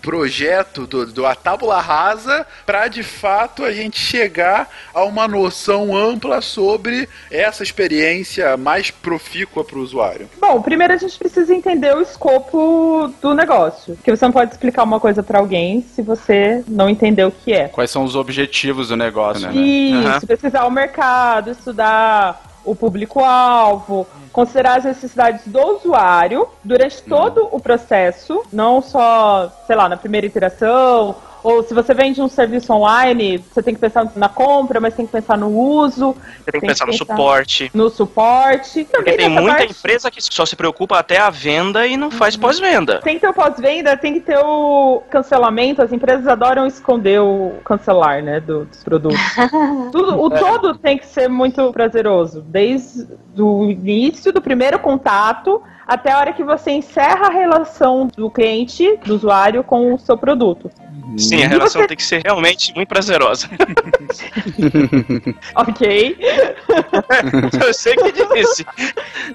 projeto do, do a tábula rasa para de fato a gente chegar a uma noção ampla sobre essa experiência mais profícua para o usuário? Bom, primeiro a gente precisa entender o escopo do negócio, porque você não pode explicar uma coisa para alguém se você não entender o que é. Quais são os objetivos do negócio, né? Isso, uhum. pesquisar o mercado, estudar o público-alvo, considerar as necessidades do usuário durante todo o processo, não só, sei lá, na primeira iteração ou se você vende um serviço online, você tem que pensar na compra, mas tem que pensar no uso. Você tem que, pensar, no suporte. No suporte. Porque tem muita parte... empresa que só se preocupa até a venda e não faz uhum. pós-venda. Tem que ter o pós-venda, tem que ter o cancelamento. As empresas adoram esconder o cancelar, né, do, dos produtos. Tudo, o é. todo tem que ser muito prazeroso. Desde o início do primeiro contato até a hora que você encerra a relação do cliente, do usuário, com o seu produto. Sim, a relação você... tem que ser realmente muito prazerosa. ok. Eu sei que é difícil.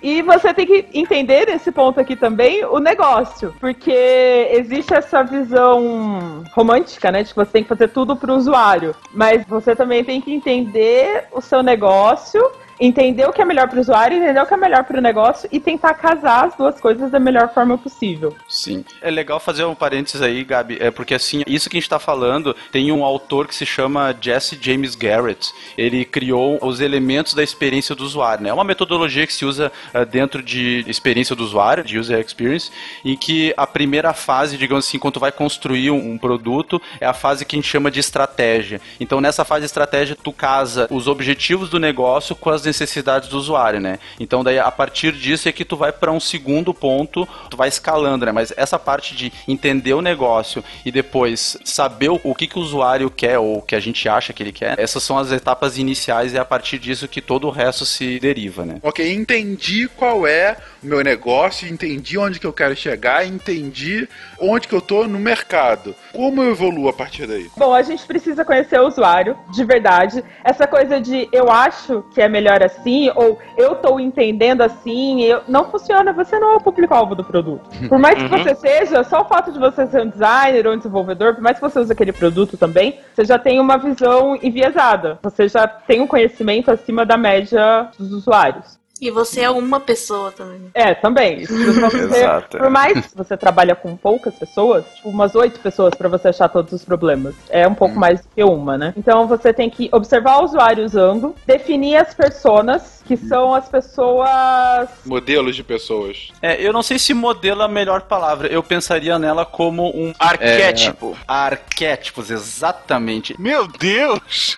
E você tem que entender nesse ponto aqui também o negócio, porque existe essa visão romântica, né, de que você tem que fazer tudo para o usuário, mas você também tem que entender o seu negócio entender o que é melhor para o usuário, entender o que é melhor para o negócio e tentar casar as duas coisas da melhor forma possível. Sim. É legal fazer um parênteses aí, Gabi, é porque assim, isso que a gente está falando, tem um autor que se chama Jesse James Garrett. Ele criou os elementos da experiência do usuário, né? É uma metodologia que se usa uh, dentro de experiência do usuário, de user experience, em que a primeira fase, digamos assim, quando tu vai construir um, um produto, é a fase que a gente chama de estratégia. Então, nessa fase de estratégia, tu casa os objetivos do negócio com as necessidades do usuário, né? Então daí a partir disso é que tu vai para um segundo ponto, tu vai escalando, né? Mas essa parte de entender o negócio e depois saber o que, que o usuário quer ou o que a gente acha que ele quer, essas são as etapas iniciais e é a partir disso que todo o resto se deriva, né? Ok, entendi qual é o meu negócio, entendi onde que eu quero chegar, entendi onde que eu tô no mercado. Como eu evoluo a partir daí? Bom, a gente precisa conhecer o usuário, de verdade. Essa coisa de eu acho que é melhor assim, ou eu tô entendendo assim, eu... não funciona, você não é o público-alvo do produto. Por mais que uhum. você seja, só o fato de você ser um designer ou um desenvolvedor, por mais que você use aquele produto também, você já tem uma visão enviesada. Você já tem um conhecimento acima da média dos usuários. E você é uma pessoa também. É, também. Exato. Por mais que você trabalha com poucas pessoas, tipo umas oito pessoas para você achar todos os problemas. É um pouco hum. mais que uma, né? Então você tem que observar o usuário usando, definir as personas, que são as pessoas. Modelos de pessoas. É, eu não sei se modelo é a melhor palavra. Eu pensaria nela como um arquétipo. É, arquétipos, exatamente. Meu Deus!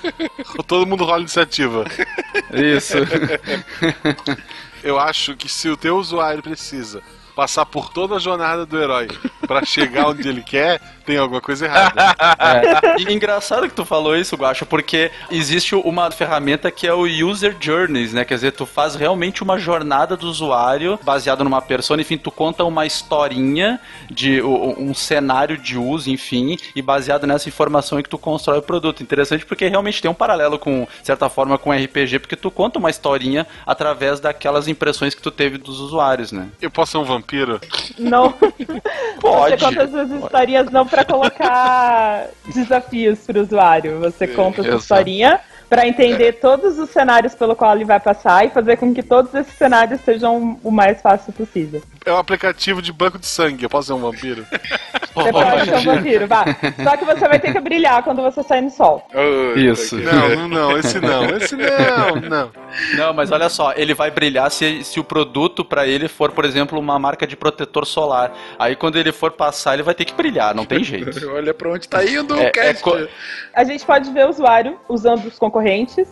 Todo mundo rola iniciativa. Isso. Eu acho que se o teu usuário precisa passar por toda a jornada do herói para chegar onde ele quer, tem alguma coisa errada. é. E engraçado que tu falou isso, Guacha, porque existe uma ferramenta que é o User Journeys, né? Quer dizer, tu faz realmente uma jornada do usuário baseado numa persona, enfim, tu conta uma historinha de um cenário de uso, enfim, e baseado nessa informação é que tu constrói o produto. Interessante porque realmente tem um paralelo com, de certa forma, com RPG, porque tu conta uma historinha através daquelas impressões que tu teve dos usuários, né? Eu posso ser um vampiro? Não. Pode. Você conta essas historinhas não para colocar desafios para o usuário. Você conta a sua historinha para entender todos os cenários pelo qual ele vai passar e fazer com que todos esses cenários sejam o mais fácil possível. É um aplicativo de banco de sangue. Eu posso ser um vampiro? Você pode ser um vampiro, vá. Só que você vai ter que brilhar quando você sair no sol. Isso. Não, não, não. Esse não. Esse não, não. Não, mas olha só. Ele vai brilhar se, se o produto para ele for, por exemplo, uma marca de protetor solar. Aí quando ele for passar, ele vai ter que brilhar. Não tem jeito. olha pra onde tá indo é, o cast. É, a gente pode ver o usuário usando os concorrentes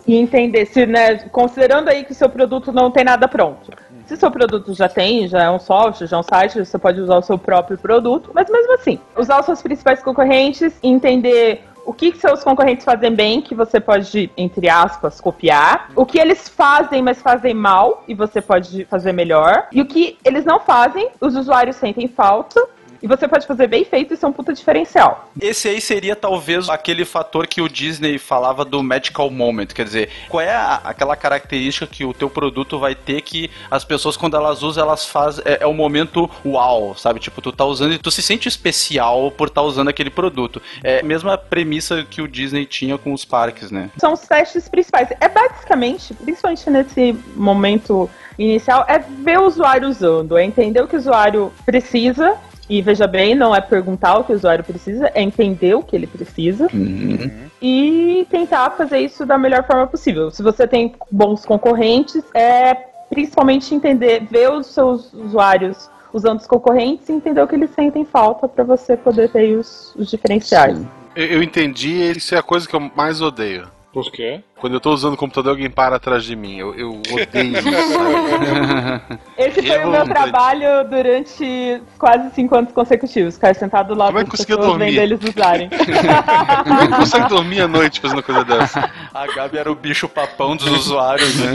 e entender se, né, considerando aí que o seu produto não tem nada pronto. Se seu produto já tem, já é um software, já é um site, você pode usar o seu próprio produto, mas mesmo assim, usar os seus principais concorrentes entender o que seus concorrentes fazem bem, que você pode, entre aspas, copiar. O que eles fazem, mas fazem mal, e você pode fazer melhor. E o que eles não fazem, os usuários sentem falta, e você pode fazer bem feito, isso é um puta diferencial. Esse aí seria talvez aquele fator que o Disney falava do magical moment, quer dizer, qual é a, aquela característica que o teu produto vai ter que as pessoas quando elas usam, elas fazem é, é o momento uau, sabe? Tipo, tu tá usando e tu se sente especial por estar tá usando aquele produto. É a mesma premissa que o Disney tinha com os parques, né? São os testes principais. É basicamente, principalmente nesse momento inicial, é ver o usuário usando, é entender o que o usuário precisa e veja bem, não é perguntar o que o usuário precisa, é entender o que ele precisa uhum. e tentar fazer isso da melhor forma possível. Se você tem bons concorrentes, é principalmente entender, ver os seus usuários usando os concorrentes e entender o que eles sentem falta para você poder ter os, os diferenciais. Eu, eu entendi, isso é a coisa que eu mais odeio. Por quê? Quando eu tô usando o computador, alguém para atrás de mim. Eu, eu odeio isso. Esse foi o meu trabalho durante quase cinco anos consecutivos. Ficar sentado lá Como é que conseguia dormir? vendo eles usarem. Como é que consegue dormir à noite fazendo coisa dessa? A Gabi era o bicho papão dos usuários, né?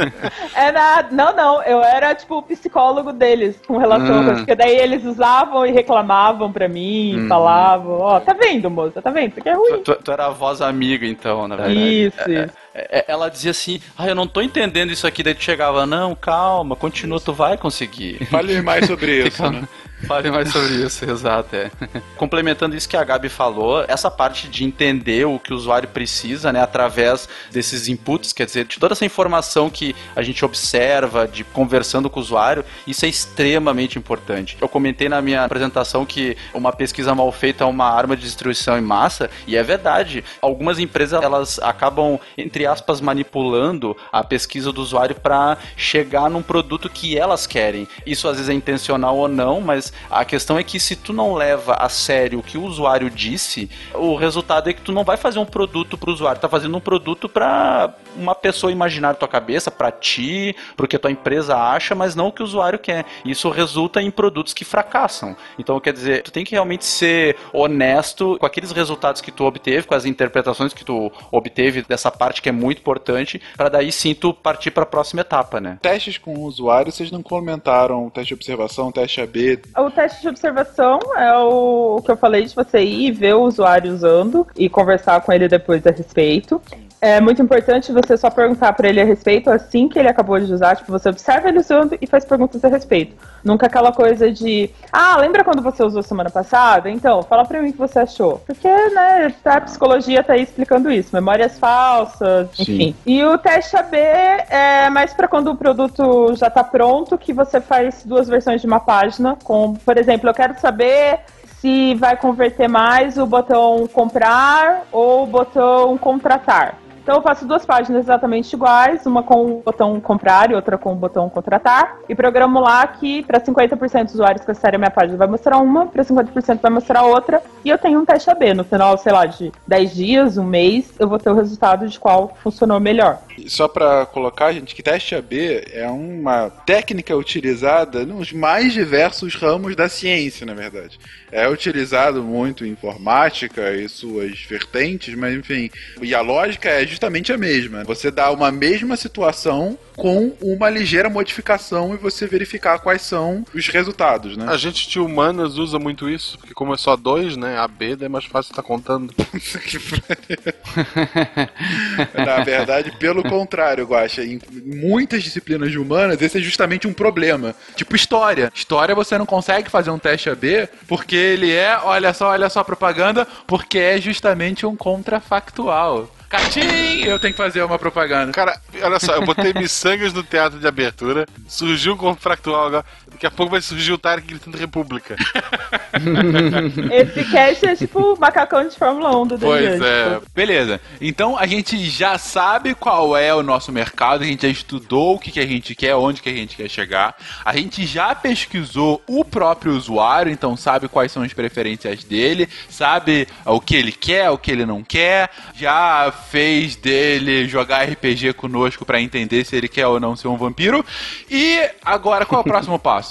Era. Não, não. Eu era, tipo, o psicólogo deles com relação a Ah. coisa. Porque daí eles usavam e reclamavam pra mim, Hum. falavam: Ó, tá vendo, moça? Tá vendo? Isso aqui é ruim. Tu, tu era a voz amiga, então, na verdade. Isso, É, é, é, ela dizia assim, ah, eu não tô entendendo isso aqui. Daí tu chegava, não, calma, continua, tu vai conseguir. Fale mais sobre isso, né? Fale mais sobre isso, exato. É. Complementando isso que a Gabi falou, essa parte de entender o que o usuário precisa, né, através desses inputs, quer dizer, de toda essa informação que a gente observa, de conversando com o usuário, isso é extremamente importante. Eu comentei na minha apresentação que uma pesquisa mal feita é uma arma de destruição em massa, e é verdade. Algumas empresas elas acabam, entre aspas, manipulando a pesquisa do usuário para chegar num produto que elas querem. Isso às vezes é intencional ou não, mas a questão é que se tu não leva a sério o que o usuário disse, o resultado é que tu não vai fazer um produto para o usuário, tá fazendo um produto para uma pessoa imaginar na tua cabeça, para ti, porque tua empresa acha, mas não o que o usuário quer. Isso resulta em produtos que fracassam. Então, quer dizer, tu tem que realmente ser honesto com aqueles resultados que tu obteve, com as interpretações que tu obteve dessa parte que é muito importante, para daí sim tu partir para a próxima etapa, né? Testes com o usuário, vocês não comentaram teste de observação, teste AB. O teste de observação é o, que eu falei de você ir e ver o usuário usando e conversar com ele depois a respeito. É muito importante você só perguntar para ele a respeito assim que ele acabou de usar. Tipo, você observa ele usando e faz perguntas a respeito. Nunca aquela coisa de, ah, lembra quando você usou semana passada? Então, fala pra mim o que você achou. Porque, né, a psicologia tá aí explicando isso. Memórias falsas, enfim. E o teste AB é mais para quando o produto já tá pronto, que você faz duas versões de uma página. Com, por exemplo, eu quero saber se vai converter mais o botão comprar ou o botão contratar. Então eu faço duas páginas exatamente iguais, uma com o botão comprar e outra com o botão contratar, e programo lá que para 50% dos usuários que acessarem a minha página vai mostrar uma, para 50% vai mostrar outra, e eu tenho um teste AB. No final, sei lá, de 10 dias, um mês, eu vou ter o resultado de qual funcionou melhor. Só para colocar, gente, que teste AB é uma técnica utilizada nos mais diversos ramos da ciência, na verdade. É utilizado muito em informática e suas vertentes, mas enfim. E a lógica é justamente a mesma. Você dá uma mesma situação com uma ligeira modificação e você verificar quais são os resultados, né? A gente de humanas usa muito isso, porque como é só dois, né? A B é mais fácil estar contando. Na verdade, pelo contrário, Guaxa, em muitas disciplinas de humanas, esse é justamente um problema. Tipo história. História você não consegue fazer um teste AB porque ele é, olha só, olha só a propaganda, porque é justamente um contrafactual. Catim! Eu tenho que fazer uma propaganda. Cara, olha só, eu botei miçangas no teatro de abertura, surgiu um contrafactual agora, daqui a pouco vai surgir o Tarek gritando República. Esse cast é tipo o macacão de Fórmula 1 do Pois é. Beleza. Então a gente já sabe qual é o nosso mercado, a gente já estudou o que, que a gente quer, onde que a gente quer chegar. A gente já pesquisou o próprio usuário, então sabe quais são as preferências dele, sabe o que ele quer, o que ele não quer. Já fez dele jogar RPG conosco pra entender se ele quer ou não ser um vampiro. E agora qual é o próximo passo?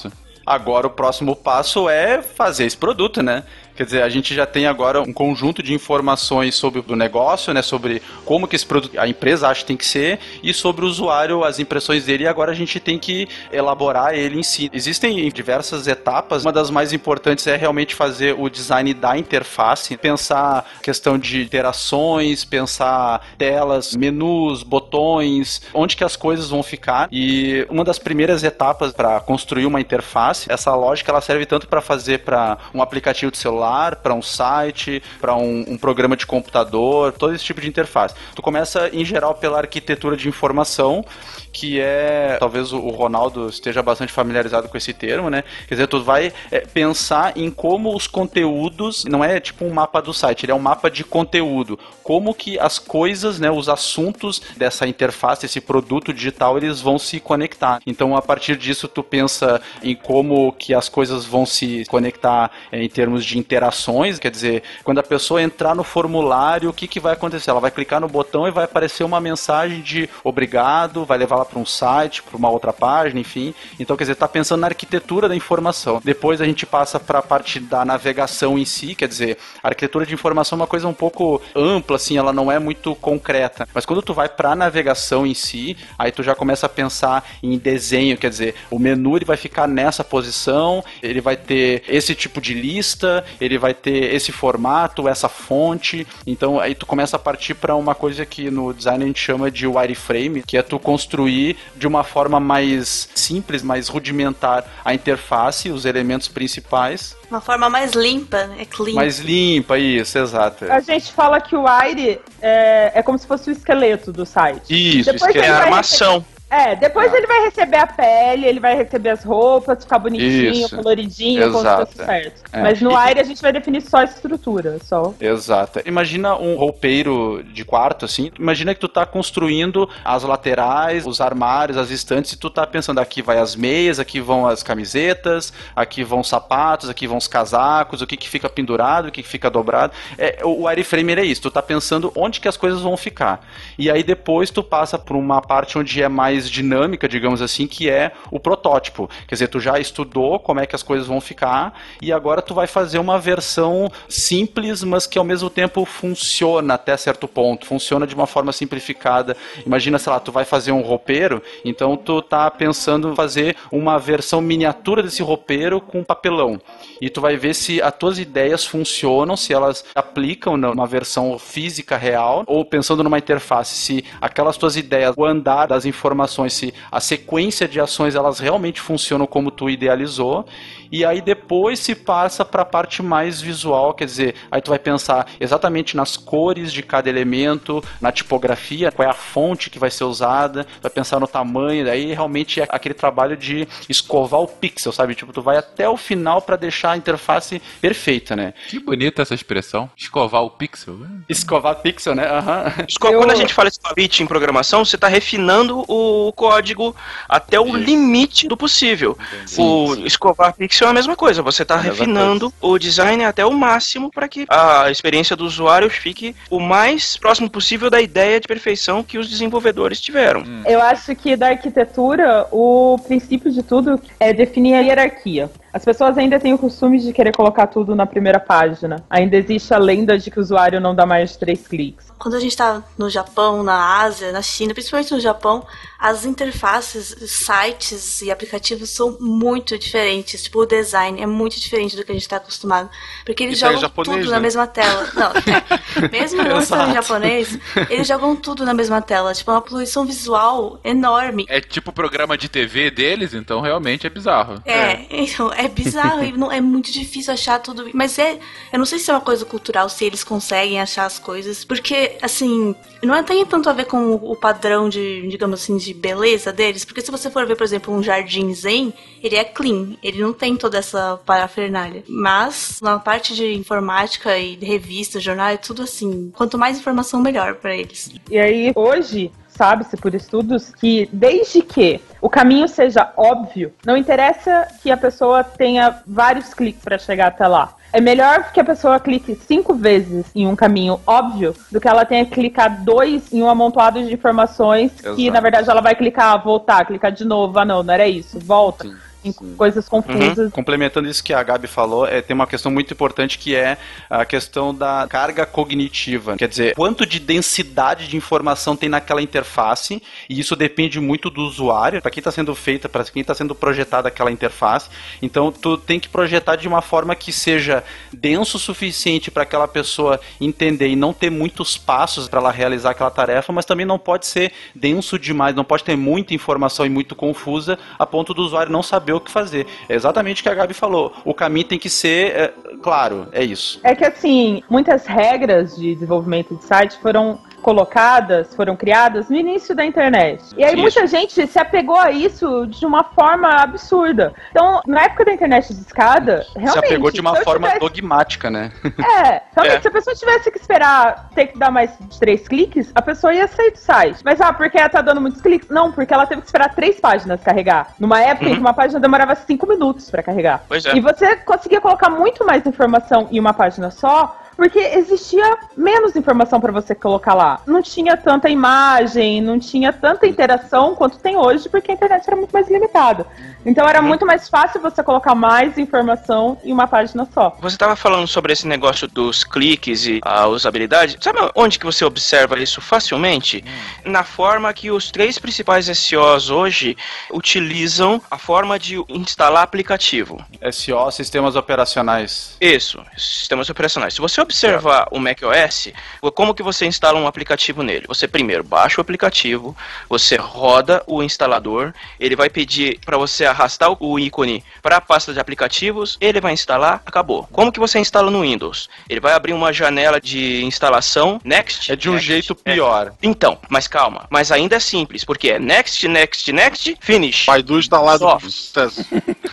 Agora o próximo passo é fazer esse produto, né? Quer dizer, a gente já tem agora um conjunto de informações sobre o negócio, né? Sobre como que esse produto a empresa acha que tem que ser e sobre o usuário, as impressões dele. E agora a gente tem que elaborar ele em si. Existem diversas etapas. Uma das mais importantes é realmente fazer o design da interface, pensar questão de interações, pensar telas, menus, botões, onde que as coisas vão ficar. E uma das primeiras etapas para construir uma interface, essa lógica ela serve tanto para fazer para um aplicativo de celular, para um site, para um, um programa de computador, todo esse tipo de interface. Tu começa em geral pela arquitetura de informação, que é talvez o Ronaldo esteja bastante familiarizado com esse termo, né? Quer dizer, tu vai é, pensar em como os conteúdos, não é tipo um mapa do site, ele é um mapa de conteúdo, como que as coisas, né, os assuntos dessa interface, esse produto digital, eles vão se conectar. Então, a partir disso, tu pensa em como que as coisas vão se conectar é, em termos de interação interações, quer dizer, quando a pessoa entrar no formulário, o que, que vai acontecer? Ela vai clicar no botão e vai aparecer uma mensagem de obrigado, vai levar ela para um site, para uma outra página, enfim. Então, quer dizer, está pensando na arquitetura da informação. Depois a gente passa para a parte da navegação em si, quer dizer, a arquitetura de informação é uma coisa um pouco ampla, assim, ela não é muito concreta. Mas quando tu vai para a navegação em si, aí tu já começa a pensar em desenho, quer dizer, o menu ele vai ficar nessa posição, ele vai ter esse tipo de lista, ele vai ter esse formato, essa fonte. Então aí tu começa a partir para uma coisa que no design a gente chama de wireframe, que é tu construir de uma forma mais simples, mais rudimentar a interface, os elementos principais. Uma forma mais limpa, é clean. Mais limpa, isso, exato. A gente fala que o Wire é, é como se fosse o esqueleto do site. Isso, Depois é a armação. É, depois ah. ele vai receber a pele, ele vai receber as roupas, ficar bonitinho, Isso. coloridinho, Exato. como se fosse certo. É. Mas no Aire a gente vai definir só a estrutura, só. Exato. Imagina um roupeiro de quarto, assim. Imagina que tu tá construindo as laterais, os armários, as estantes, e tu tá pensando, aqui vai as meias, aqui vão as camisetas, aqui vão os sapatos, aqui vão os casacos, o que que fica pendurado, o que que fica dobrado. É, o wireframer é isso, tu tá pensando onde que as coisas vão ficar. E aí depois tu passa por uma parte onde é mais mais dinâmica, digamos assim, que é o protótipo. Quer dizer, tu já estudou como é que as coisas vão ficar e agora tu vai fazer uma versão simples, mas que ao mesmo tempo funciona até certo ponto, funciona de uma forma simplificada. Imagina, sei lá, tu vai fazer um roupeiro, então tu tá pensando em fazer uma versão miniatura desse roupeiro com papelão. E tu vai ver se as tuas ideias funcionam, se elas aplicam numa versão física real, ou pensando numa interface, se aquelas tuas ideias, o andar das informações se a sequência de ações elas realmente funcionam como tu idealizou e aí depois se passa para a parte mais visual, quer dizer, aí tu vai pensar exatamente nas cores de cada elemento, na tipografia, qual é a fonte que vai ser usada, vai pensar no tamanho, daí realmente é aquele trabalho de escovar o pixel, sabe? Tipo, tu vai até o final para deixar a interface perfeita, né? Que bonita essa expressão, escovar o pixel. Né? Escovar pixel, né? Uhum. Esco Eu... Quando a gente fala bit em programação, você está refinando o código até o limite do possível. Sim, o sim. escovar pixel é a mesma coisa, você está refinando coisa. o design até o máximo para que a experiência do usuário fique o mais próximo possível da ideia de perfeição que os desenvolvedores tiveram. Hum. Eu acho que da arquitetura, o princípio de tudo é definir a hierarquia. As pessoas ainda têm o costume de querer colocar tudo na primeira página. Ainda existe a lenda de que o usuário não dá mais de três cliques. Quando a gente está no Japão, na Ásia, na China, principalmente no Japão, as interfaces, sites e aplicativos são muito diferentes. Tipo, o design é muito diferente do que a gente está acostumado. Porque eles Isso é jogam é japonês, tudo né? na mesma tela. Não, é, mesmo não sendo japonês, eles jogam tudo na mesma tela. Tipo, é uma poluição visual enorme. É tipo o programa de TV deles, então realmente é bizarro. É, é. então é bizarro não, é muito difícil achar tudo. Mas é. Eu não sei se é uma coisa cultural, se eles conseguem achar as coisas. Porque, assim, não é, tem tanto a ver com o, padrão de, digamos assim, de beleza deles. Porque se você for ver, por exemplo, um jardim zen, ele é clean. Ele não tem toda essa parafernália. Mas, na parte de informática e revista, jornal, é tudo assim. Quanto mais informação, melhor para eles. E aí, hoje, sabe-se por estudos que desde que o caminho seja óbvio, não interessa que a pessoa tenha vários cliques para chegar até lá. É melhor que a pessoa clique cinco vezes em um caminho óbvio do que ela tenha que clicar dois em um amontoado de informações Exato. que, na verdade, ela vai clicar, voltar, clicar de novo. Ah, não, não era isso. Volta. Sim em coisas confusas. Uhum. Complementando isso que a Gabi falou, é, tem uma questão muito importante que é a questão da carga cognitiva. Quer dizer, quanto de densidade de informação tem naquela interface, e isso depende muito do usuário, para quem está sendo feita, para quem está sendo projetada aquela interface. Então, tu tem que projetar de uma forma que seja denso o suficiente para aquela pessoa entender e não ter muitos passos para ela realizar aquela tarefa, mas também não pode ser denso demais, não pode ter muita informação e muito confusa a ponto do usuário não saber saber o que fazer. É exatamente o que a Gabi falou. O caminho tem que ser é, claro, é isso. É que assim, muitas regras de desenvolvimento de site foram colocadas, foram criadas no início da internet. E aí isso. muita gente se apegou a isso de uma forma absurda. Então, na época da internet de escada, realmente. Se apegou de uma forma tivesse... dogmática, né? É, realmente, é. se a pessoa tivesse que esperar ter que dar mais de três cliques, a pessoa ia sair do site. Mas, ah, porque ela tá dando muitos cliques? Não, porque ela teve que esperar três páginas carregar. Numa época uhum. em que uma página demorava cinco minutos para carregar. Pois é. E você conseguia colocar muito mais informação em uma página só porque existia menos informação para você colocar lá. Não tinha tanta imagem, não tinha tanta interação quanto tem hoje, porque a internet era muito mais limitada. Então era muito mais fácil você colocar mais informação em uma página só. Você estava falando sobre esse negócio dos cliques e a usabilidade. Sabe onde que você observa isso facilmente? Na forma que os três principais SEOs hoje utilizam a forma de instalar aplicativo. SEO, sistemas operacionais. Isso, sistemas operacionais. Se você observar o macOS, como que você instala um aplicativo nele? Você primeiro baixa o aplicativo, você roda o instalador, ele vai pedir para você arrastar o ícone para a pasta de aplicativos, ele vai instalar, acabou. Como que você instala no Windows? Ele vai abrir uma janela de instalação, next. É de um next, jeito pior. Então, mas calma, mas ainda é simples, porque é next, next, next, finish. Pai do instalado.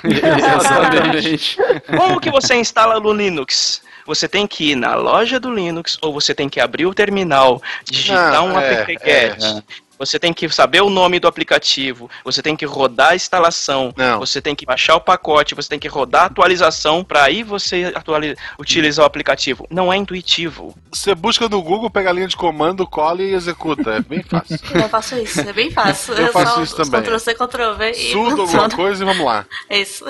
Exatamente. Como que você instala no Linux? Você tem que ir na loja do Linux ou você tem que abrir o terminal, digitar um é, apt-get, é, é. Você tem que saber o nome do aplicativo, você tem que rodar a instalação, Não. você tem que baixar o pacote, você tem que rodar a atualização para aí você utilizar o aplicativo. Não é intuitivo. Você busca no Google, pega a linha de comando, cola e executa. É bem fácil. Eu faço isso, é bem fácil. Eu, Eu faço isso também. Ctrl-C, Ctrl-V e... Sudo alguma coisa e vamos lá. É isso.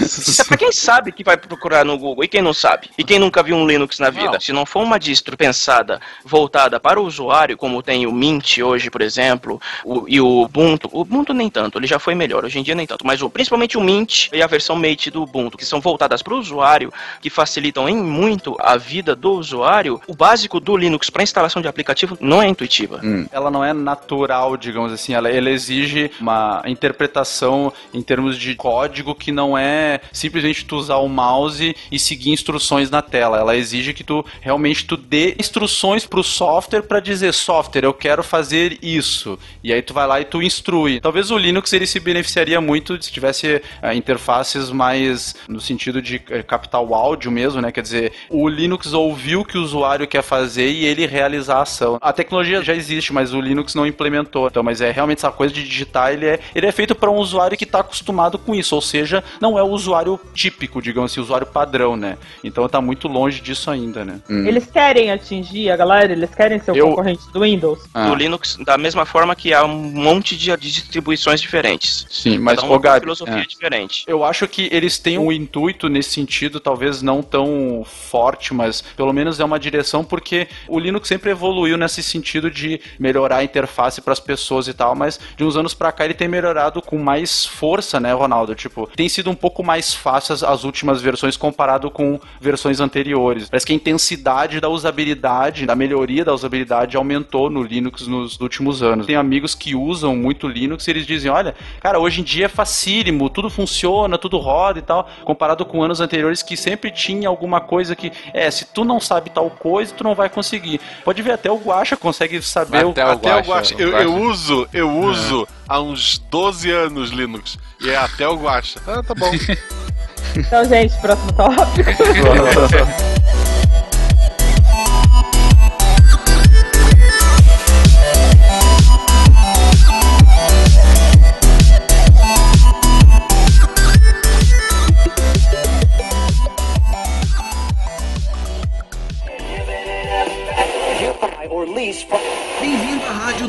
isso é pra quem sabe que vai procurar no Google e quem não sabe. E quem nunca viu um Linux na vida. Não. Se não for uma distro pensada, voltada para o usuário, como tem o Mint hoje, por exemplo, o, e o Ubuntu. O Ubuntu nem tanto, ele já foi melhor, hoje em dia nem tanto, mas o, principalmente o Mint e a versão Mate do Ubuntu, que são voltadas para o usuário, que facilitam em muito a vida do usuário, o básico do Linux para instalação de aplicativo não é intuitiva. Hum. Ela não é natural, digamos assim, ela, ela exige uma interpretação em termos de código que não é simplesmente tu usar o mouse e seguir instruções na tela. Ela exige que tu realmente tu dê instruções para o software para dizer software, eu quero fazer isso. E aí tu vai lá e tu instrui. Talvez o Linux ele se beneficiaria muito se tivesse uh, interfaces mais no sentido de uh, captar o áudio mesmo, né? Quer dizer, o Linux ouviu o que o usuário quer fazer e ele realizar a ação. A tecnologia já existe, mas o Linux não implementou. Então, mas é realmente essa coisa de digitar, ele é, ele é feito para um usuário que está acostumado com isso, ou seja, não é o usuário típico, digamos assim, o usuário padrão, né? Então tá muito longe disso ainda, né? Hum. Eles querem atingir a galera, eles querem ser o Eu... concorrente do Windows. Ah. O Linux, da mesma forma que há um monte de distribuições diferentes. Sim, mas Cada uma filosofia é. diferente. Eu acho que eles têm um intuito nesse sentido, talvez não tão forte, mas pelo menos é uma direção porque o Linux sempre evoluiu nesse sentido de melhorar a interface para as pessoas e tal, mas de uns anos para cá ele tem melhorado com mais força, né, Ronaldo? Tipo, tem sido um pouco mais fácil as, as últimas versões comparado com versões anteriores. Parece que a intensidade da usabilidade, da melhoria da usabilidade aumentou no Linux nos últimos anos. Tem amigos que usam muito Linux e eles dizem: olha, cara, hoje em dia é facílimo, tudo funciona, tudo roda e tal, comparado com anos anteriores que sempre tinha alguma coisa que, é, se tu não sabe tal coisa, tu não vai conseguir. Pode ver, até o Guacha consegue saber até o, até o Guacha. Eu, eu, uso, eu uso é. há uns 12 anos Linux. E é até o Guacha. Ah, tá bom. então, gente, próximo tópico.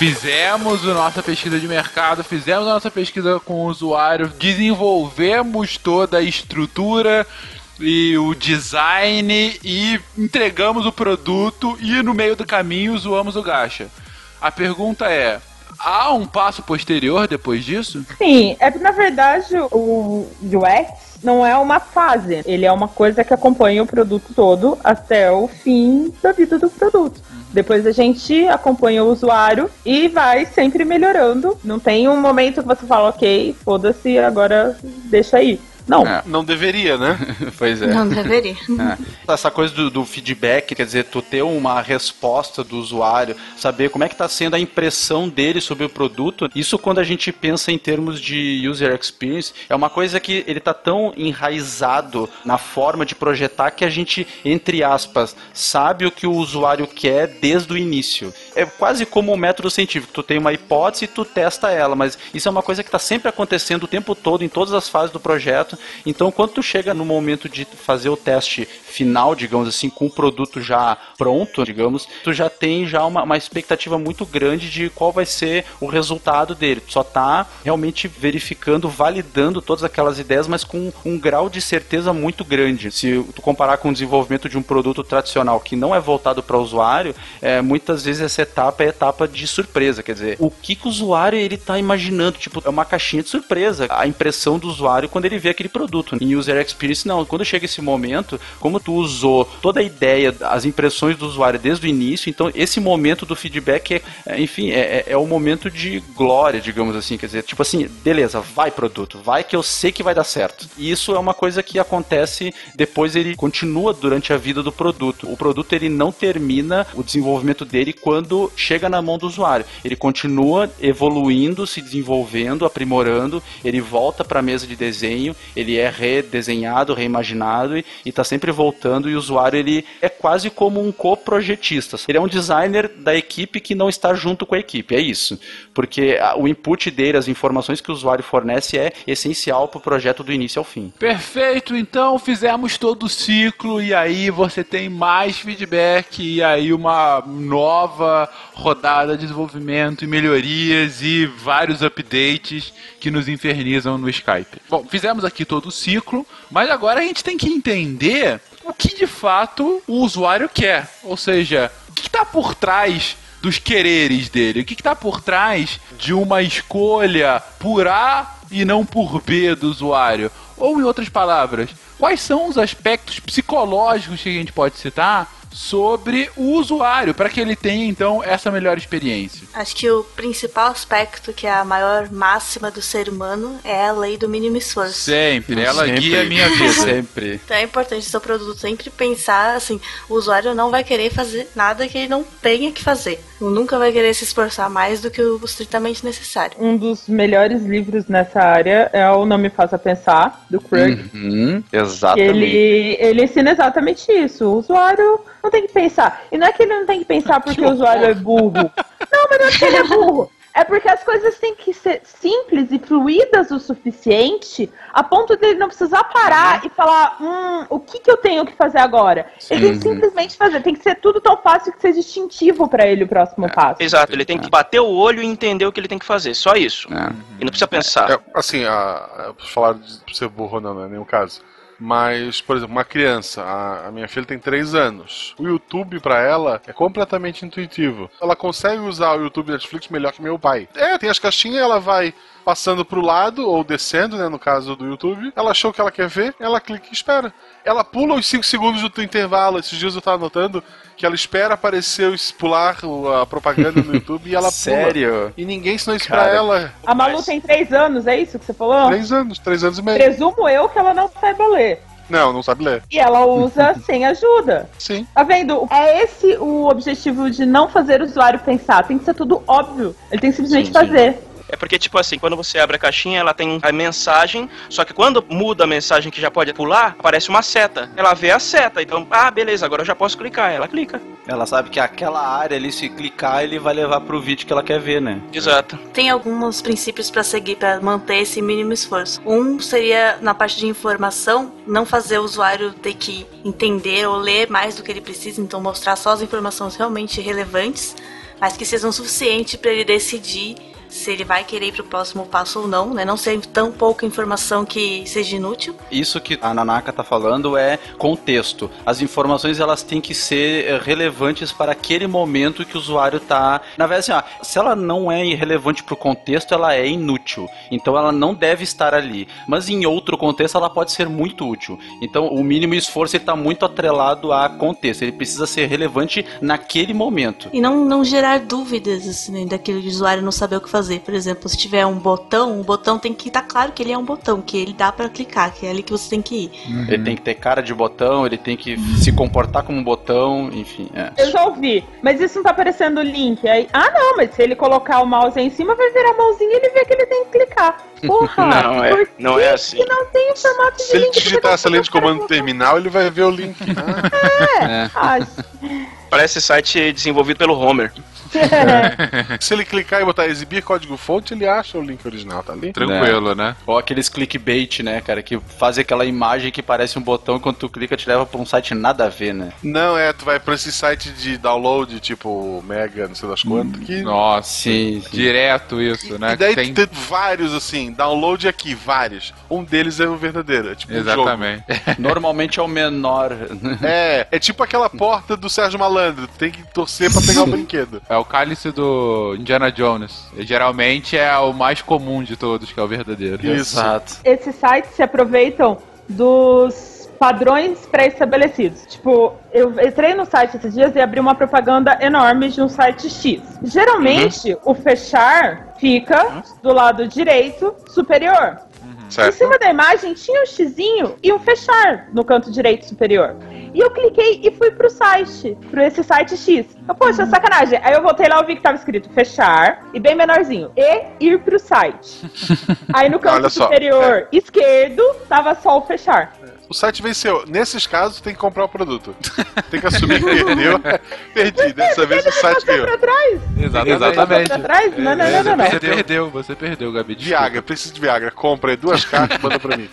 Fizemos a nossa pesquisa de mercado, fizemos a nossa pesquisa com o usuário, desenvolvemos toda a estrutura e o design e entregamos o produto e no meio do caminho zoamos o gacha. A pergunta é: há um passo posterior depois disso? Sim, é na verdade o UX não é uma fase, ele é uma coisa que acompanha o produto todo até o fim da vida do produto. Depois a gente acompanha o usuário e vai sempre melhorando. Não tem um momento que você fala, ok, foda-se, agora deixa aí. Não. É. Não deveria, né? pois é. Não deveria. É. Essa coisa do, do, feedback, quer dizer, tu ter uma resposta do usuário, saber como é que está sendo a impressão dele sobre o produto, isso quando a gente pensa em termos de user experience, é uma coisa que ele está tão enraizado na forma de projetar que a gente, entre aspas, sabe o que o usuário quer desde o início. É quase como um método científico. Tu tem uma hipótese e tu testa ela, mas isso é uma coisa que está sempre acontecendo o tempo todo, em todas as fases do projeto, então, quando tu chega no momento de fazer o teste final, digamos assim, com o produto já pronto, digamos, tu já tem já uma, uma expectativa muito grande de qual vai ser o resultado dele. Tu só tá realmente verificando, validando todas aquelas ideias, mas com um grau de certeza muito grande. Se tu comparar com o desenvolvimento de um produto tradicional que não é voltado para o usuário, é, muitas vezes essa etapa é etapa de surpresa, quer dizer, o que, que o usuário ele tá imaginando, tipo, é uma caixinha de surpresa, a impressão do usuário quando ele vê aquele produto. Em user experience não, quando chega esse momento, como tu usou toda a ideia, as impressões do usuário desde o início, então esse momento do feedback é, é enfim, é, é, é o momento de glória, digamos assim, quer dizer, tipo assim, beleza, vai produto, vai que eu sei que vai dar certo. E isso é uma coisa que acontece depois ele continua durante a vida do produto. O produto ele não termina o desenvolvimento dele quando chega na mão do usuário. Ele continua evoluindo, se desenvolvendo, aprimorando, ele volta para a mesa de desenho, ele é redesenhado, reimaginado e está sempre voltando voltando e o usuário ele é quase como um coprojetista. Ele é um designer da equipe que não está junto com a equipe, é isso. Porque o input dele, as informações que o usuário fornece é essencial para o projeto do início ao fim. Perfeito, então fizemos todo o ciclo e aí você tem mais feedback e aí uma nova rodada de desenvolvimento e melhorias e vários updates que nos infernizam no Skype. Bom, fizemos aqui todo o ciclo, mas agora a gente tem que entender o que de fato o usuário quer. Ou seja, o que está por trás dos quereres dele? O que está por trás de uma escolha por A e não por B do usuário? Ou, em outras palavras, quais são os aspectos psicológicos que a gente pode citar sobre o usuário, para que ele tenha então essa melhor experiência. Acho que o principal aspecto, que é a maior máxima do ser humano, é a lei do mínimo esforço. Sempre, ela sempre. guia a minha vida. sempre. Então é importante o seu produto sempre pensar assim, o usuário não vai querer fazer nada que ele não tenha que fazer. Nunca vai querer se esforçar mais do que o estritamente necessário. Um dos melhores livros nessa área é o Não Me Faça Pensar, do Craig. Uhum, exatamente. Ele, ele ensina exatamente isso. O usuário não tem que pensar. E não é que ele não tem que pensar porque que o usuário é burro. Não, mas não é porque ele é burro. É porque as coisas têm que ser simples e fluídas o suficiente a ponto dele não precisar parar uhum. e falar, hum, o que, que eu tenho que fazer agora? Sim. Ele tem que simplesmente fazer, tem que ser tudo tão fácil que seja instintivo para ele o próximo é. passo. Exato, ele tem que bater o olho e entender o que ele tem que fazer, só isso. É. E não precisa pensar. É, assim, a, a, falar de ser burro não, não é nenhum caso. Mas, por exemplo, uma criança, a, a minha filha tem 3 anos. O YouTube para ela é completamente intuitivo. Ela consegue usar o YouTube Netflix melhor que meu pai. É, tem as caixinhas, ela vai passando pro lado ou descendo, né, no caso do YouTube. Ela achou que ela quer ver, ela clica e espera. Ela pula os 5 segundos do intervalo. Esses dias eu tava notando que ela espera aparecer, pular a propaganda no YouTube e ela Sério? Pula. E ninguém ensinou isso Cara, pra ela. A Malu tem 3 anos, é isso que você falou? 3 anos, 3 anos e meio. Presumo eu que ela não saiba ler. Não, não sabe ler. E ela usa sem ajuda. Sim. Tá vendo? É esse o objetivo de não fazer o usuário pensar. Tem que ser tudo óbvio. Ele tem que simplesmente sim, fazer. É porque, tipo assim, quando você abre a caixinha, ela tem a mensagem, só que quando muda a mensagem que já pode pular, aparece uma seta. Ela vê a seta, então, ah, beleza, agora eu já posso clicar. Ela clica. Ela sabe que aquela área ali, se clicar, ele vai levar pro vídeo que ela quer ver, né? Exato. Tem alguns princípios para seguir para manter esse mínimo esforço. Um seria, na parte de informação, não fazer o usuário ter que entender ou ler mais do que ele precisa, então mostrar só as informações realmente relevantes, mas que sejam suficientes para ele decidir se ele vai querer ir pro próximo passo ou não, né? Não ser tão pouca informação que seja inútil. Isso que a Nanaka tá falando é contexto. As informações elas têm que ser eh, relevantes para aquele momento que o usuário tá. Na verdade, assim, ó, se ela não é irrelevante pro contexto, ela é inútil. Então ela não deve estar ali. Mas em outro contexto, ela pode ser muito útil. Então o mínimo esforço está muito atrelado a contexto. Ele precisa ser relevante naquele momento. E não, não gerar dúvidas assim, daquele usuário não saber o que fazer. Por exemplo, se tiver um botão, o botão tem que estar tá claro que ele é um botão, que ele dá para clicar, que é ali que você tem que ir. Uhum. Ele tem que ter cara de botão, ele tem que se comportar como um botão, enfim. É. Eu já ouvi, mas isso não tá aparecendo o link. Aí, ah, não, mas se ele colocar o mouse aí em cima, vai virar a mãozinha e ele vê que ele tem que clicar. Porra, não é, não é assim. Que não tem o formato de Se ele digitar essa linha de comando terminal, ele vai ver o link. Ah. É. é. Ah, Parece site desenvolvido pelo Homer. É. Se ele clicar e botar exibir código fonte, ele acha o link original, tá ali? Tranquilo, né? Ou aqueles clickbait, né, cara, que fazem aquela imagem que parece um botão e quando tu clica te leva pra um site nada a ver, né? Não, é, tu vai pra esse site de download, tipo Mega, não sei das quantas. Que... Nossa, sim, sim. direto isso, e, né? E daí tem... tem... vários, assim, download aqui, vários. Um deles é o verdadeiro, é tipo Exatamente. Um Normalmente é o menor. É, é tipo aquela porta do Sérgio Malandro, tem que torcer pra pegar o brinquedo. É o cálice do Indiana Jones. Geralmente é o mais comum de todos, que é o verdadeiro. Isso. Exato. Esses sites se aproveitam dos padrões pré-estabelecidos. Tipo, eu entrei no site esses dias e abri uma propaganda enorme de um site X. Geralmente, uhum. o fechar fica uhum. do lado direito superior. Uhum. Certo. Em cima da imagem tinha um xizinho e um fechar no canto direito superior. E eu cliquei e fui pro site, pro esse site X. Eu, poxa, sacanagem. Aí eu voltei lá e vi que tava escrito fechar e bem menorzinho. E ir pro site. Aí no canto superior é. esquerdo tava só o fechar o site venceu. Nesses casos, tem que comprar o produto. Tem que assumir que perdeu. Perdi. Dessa vez o site ganhou. Pra trás. Exatamente. Exatamente. Pra trás? Não, não, não, não, não. Você perdeu, você perdeu, Gabi. Viagra, preciso de Viagra. Compra aí duas cartas e manda pra mim.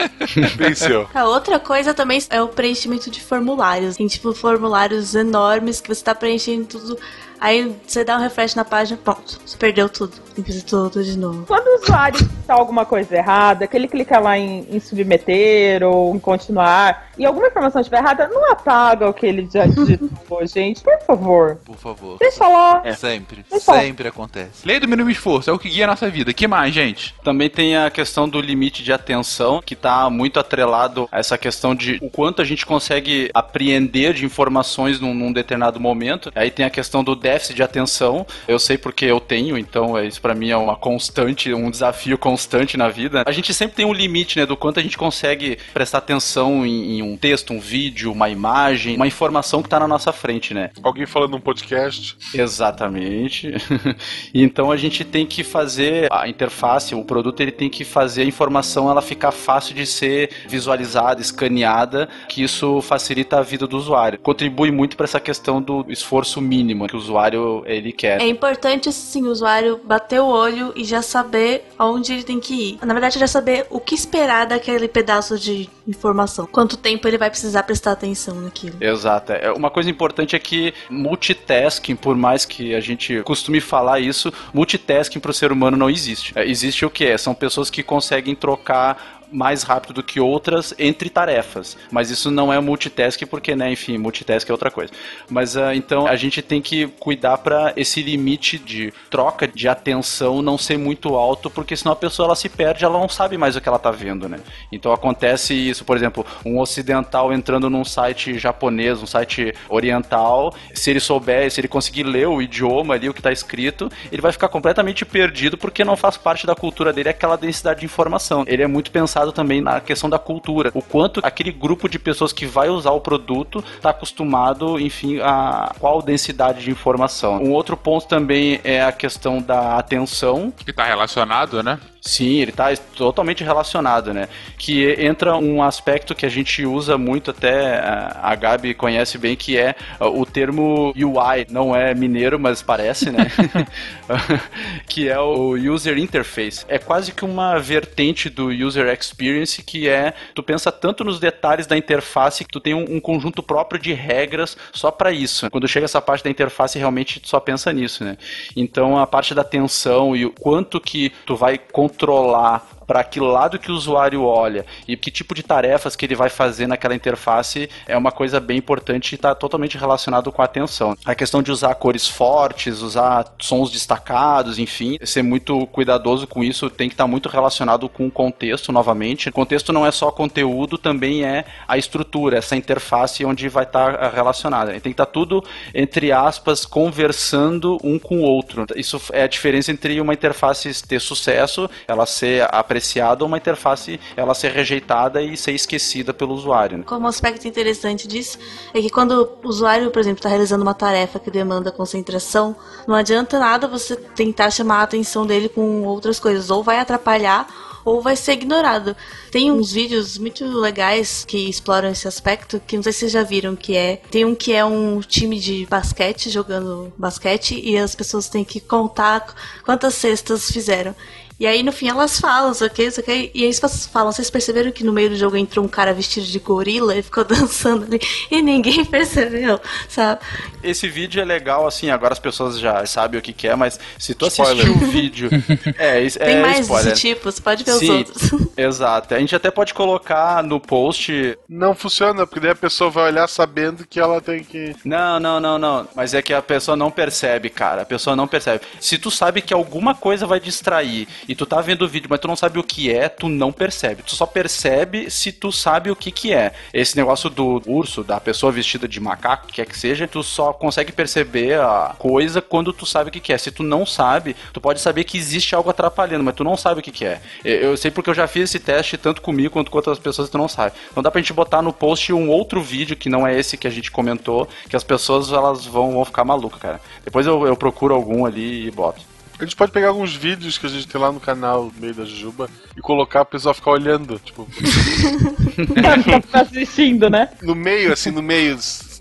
Venceu. A outra coisa também é o preenchimento de formulários. Tem, tipo, formulários enormes que você tá preenchendo tudo Aí você dá um refresh na página, pronto, você perdeu tudo. Tem que fazer tudo de novo. Quando o usuário está alguma coisa errada, que ele clica lá em, em, submeter ou em continuar, e alguma informação estiver errada, não apaga o que ele já digitou, gente. Por favor. Por favor. Deixa lá. É. Sempre. Deixa sempre lá. acontece. Lei do mínimo esforço é o que guia a nossa vida. que mais, gente? Também tem a questão do limite de atenção, que está muito atrelado a essa questão de o quanto a gente consegue apreender de informações num, num determinado momento. Aí tem a questão do déficit de atenção. Eu sei porque eu tenho, então é, isso para mim é uma constante, um desafio constante na vida. A gente sempre tem um limite, né, do quanto a gente consegue prestar atenção em, em um texto, um vídeo, uma imagem, uma informação que tá na nossa frente, né? Alguém falando num podcast. Exatamente. então a gente tem que fazer a interface, o produto ele tem que fazer a informação ela ficar fácil de ser visualizada, escaneada, que isso facilita a vida do usuário. Contribui muito para essa questão do esforço mínimo que o usuário usuário ele quer. É importante sim o usuário bater o olho e já saber aonde ele tem que ir. Na verdade, já saber o que esperar daquele pedaço de informação. Quanto tempo ele vai precisar prestar atenção naquilo. Exato. É, uma coisa importante é que multitasking, por mais que a gente costume falar isso, multitasking para o ser humano não existe. É, existe o que é? São pessoas que conseguem trocar mais rápido do que outras entre tarefas. Mas isso não é multitask porque, né, enfim, multitask é outra coisa. Mas uh, então a gente tem que cuidar para esse limite de troca de atenção não ser muito alto, porque senão a pessoa ela se perde, ela não sabe mais o que ela tá vendo, né? Então acontece isso, por exemplo, um ocidental entrando num site japonês, um site oriental, se ele souber, se ele conseguir ler o idioma ali, o que tá escrito, ele vai ficar completamente perdido porque não faz parte da cultura dele aquela densidade de informação. Ele é muito pensado pensado também na questão da cultura. O quanto aquele grupo de pessoas que vai usar o produto está acostumado, enfim, a qual densidade de informação. Um outro ponto também é a questão da atenção. Que está relacionado, né? Sim, ele está totalmente relacionado, né? Que entra um aspecto que a gente usa muito, até a Gabi conhece bem, que é o termo UI. Não é mineiro, mas parece, né? que é o User Interface. É quase que uma vertente do User Experience que é, tu pensa tanto nos detalhes da interface que tu tem um, um conjunto próprio de regras só para isso. Quando chega essa parte da interface, realmente tu só pensa nisso, né? Então a parte da atenção e o quanto que tu vai controlar controlar para que lado que o usuário olha e que tipo de tarefas que ele vai fazer naquela interface é uma coisa bem importante e está totalmente relacionado com a atenção. A questão de usar cores fortes, usar sons destacados, enfim, ser muito cuidadoso com isso tem que estar tá muito relacionado com o contexto, novamente. O contexto não é só conteúdo, também é a estrutura, essa interface onde vai estar tá relacionada. Tem que estar tá tudo, entre aspas, conversando um com o outro. Isso é a diferença entre uma interface ter sucesso, ela ser apresentada apreciada ou uma interface ela ser rejeitada e ser esquecida pelo usuário. Né? Como um aspecto interessante disso é que quando o usuário, por exemplo, está realizando uma tarefa que demanda concentração, não adianta nada você tentar chamar a atenção dele com outras coisas, ou vai atrapalhar ou vai ser ignorado. Tem uns vídeos muito legais que exploram esse aspecto, que não sei se vocês já viram, que é. Tem um que é um time de basquete jogando basquete e as pessoas têm que contar quantas cestas fizeram. E aí no fim elas falam, isso aqui, isso aqui. E aí eles falam, vocês perceberam que no meio do jogo entrou um cara vestido de gorila e ficou dançando ali e ninguém percebeu, sabe? Esse vídeo é legal, assim, agora as pessoas já sabem o que, que é, mas se tu assistir o vídeo. é, é, Tem mais spoiler. desse tipo, você pode ver Sim, os outros. Exato. A gente até pode colocar no post. Não funciona, porque daí a pessoa vai olhar sabendo que ela tem que. Não, não, não, não. Mas é que a pessoa não percebe, cara. A pessoa não percebe. Se tu sabe que alguma coisa vai distrair e tu tá vendo o vídeo, mas tu não sabe o que é, tu não percebe. Tu só percebe se tu sabe o que que é. Esse negócio do urso, da pessoa vestida de macaco, quer que seja, tu só consegue perceber a coisa quando tu sabe o que que é. Se tu não sabe, tu pode saber que existe algo atrapalhando, mas tu não sabe o que que é. Eu sei porque eu já fiz esse teste tanto comigo quanto com outras pessoas que tu não sabe. Então dá pra gente botar no post um outro vídeo que não é esse que a gente comentou, que as pessoas elas vão, vão ficar malucas, cara. Depois eu, eu procuro algum ali e boto. A gente pode pegar alguns vídeos que a gente tem lá no canal no meio da Jujuba e colocar o pessoal ficar olhando, tipo. tá assistindo, né? No meio, assim, no meio.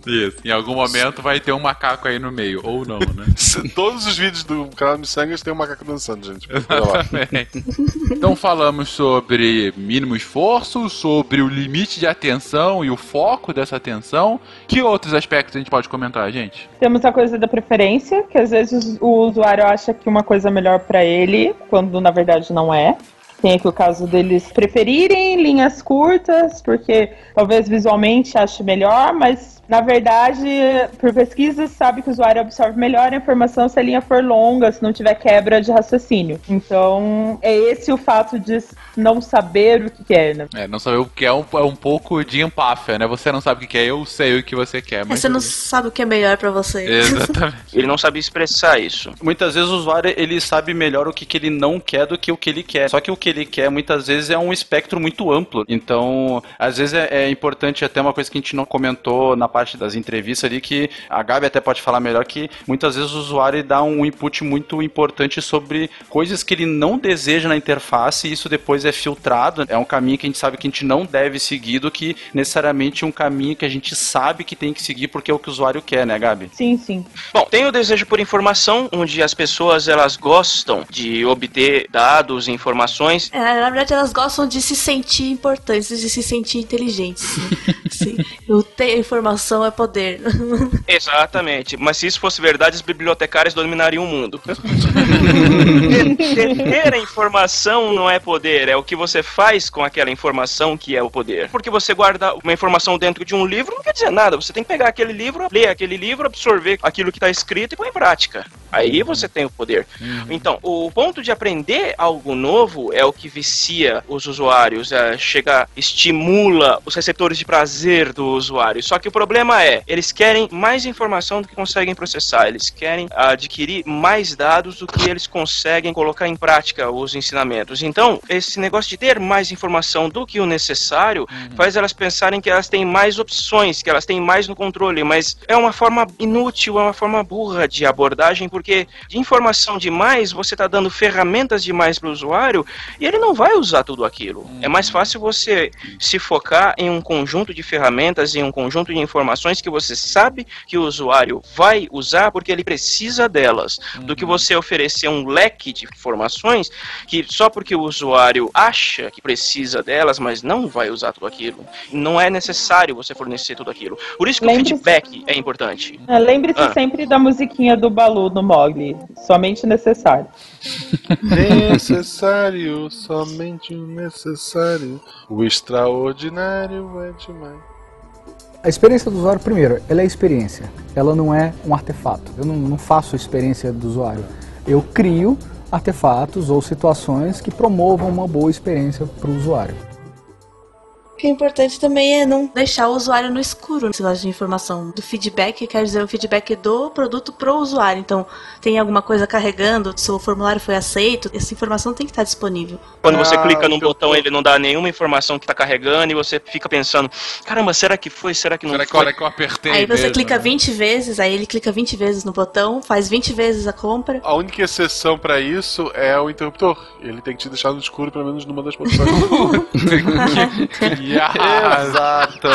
Isso. Em algum momento vai ter um macaco aí no meio, ou não, né? Todos os vídeos do canal Missangas tem um macaco dançando, gente. então falamos sobre mínimo esforço, sobre o limite de atenção e o foco dessa atenção. Que outros aspectos a gente pode comentar, gente? Temos a coisa da preferência, que às vezes o usuário acha que uma coisa é melhor para ele, quando na verdade não é. Tem aqui o caso deles preferirem linhas curtas, porque talvez visualmente ache melhor, mas na verdade, por pesquisas, sabe que o usuário absorve melhor a informação se a linha for longa, se não tiver quebra de raciocínio. Então, é esse o fato de não saber o que é, né? É, não saber o que é um, é um pouco de empáfia, né? Você não sabe o que é, eu sei o que você quer. Mas você não sabe o que é melhor para você. Exatamente. ele não sabe expressar isso. Muitas vezes o usuário, ele sabe melhor o que, que ele não quer do que o que ele quer. Só que o que ele quer, muitas vezes, é um espectro muito amplo. Então, às vezes é, é importante até uma coisa que a gente não comentou na parte das entrevistas ali que a Gabi até pode falar melhor que muitas vezes o usuário dá um input muito importante sobre coisas que ele não deseja na interface e isso depois é filtrado. É um caminho que a gente sabe que a gente não deve seguir do que necessariamente um caminho que a gente sabe que tem que seguir porque é o que o usuário quer, né, Gabi? Sim, sim. Bom, tem o desejo por informação, onde as pessoas elas gostam de obter dados e É, na verdade, elas gostam de se sentir importantes, de se sentir inteligentes. Sim. Eu tenho informação é poder. Exatamente. Mas se isso fosse verdade, os bibliotecários dominariam o mundo. ter, a informação não é poder, é o que você faz com aquela informação que é o poder. Porque você guarda uma informação dentro de um livro não quer dizer nada. Você tem que pegar aquele livro, ler aquele livro, absorver aquilo que está escrito e pôr em prática. Aí você tem o poder. Uhum. Então, o ponto de aprender algo novo é o que vicia os usuários, é, chega, estimula os receptores de prazer do usuário. Só que o problema é, eles querem mais informação do que conseguem processar, eles querem adquirir mais dados do que eles conseguem colocar em prática os ensinamentos. Então, esse negócio de ter mais informação do que o necessário uhum. faz elas pensarem que elas têm mais opções, que elas têm mais no controle, mas é uma forma inútil, é uma forma burra de abordagem, porque porque de informação demais, você está dando ferramentas demais para o usuário e ele não vai usar tudo aquilo. Uhum. É mais fácil você se focar em um conjunto de ferramentas, em um conjunto de informações que você sabe que o usuário vai usar porque ele precisa delas, uhum. do que uhum. você oferecer um leque de informações que só porque o usuário acha que precisa delas, mas não vai usar tudo aquilo. Não é necessário você fornecer tudo aquilo. Por isso que o feedback é importante. É, Lembre-se ah. sempre da musiquinha do Balu no Mogli. Somente necessário. Necessário, somente o necessário. O extraordinário é demais. A experiência do usuário, primeiro, ela é experiência. Ela não é um artefato. Eu não, não faço experiência do usuário. Eu crio artefatos ou situações que promovam uma boa experiência para o usuário. O que é importante também é não deixar o usuário no escuro nesse negócio de informação. Do feedback, quer dizer, o feedback do produto para o usuário. Então, tem alguma coisa carregando, se o formulário foi aceito, essa informação tem que estar disponível. Quando você ah, clica num botão, ele não dá nenhuma informação que está carregando e você fica pensando: caramba, será que foi? Será que não será foi? Será que eu apertei? Aí você mesmo, clica 20 né? vezes, aí ele clica 20 vezes no botão, faz 20 vezes a compra. A única exceção para isso é o interruptor. Ele tem que te deixar no escuro, pelo menos numa das posições. Exato.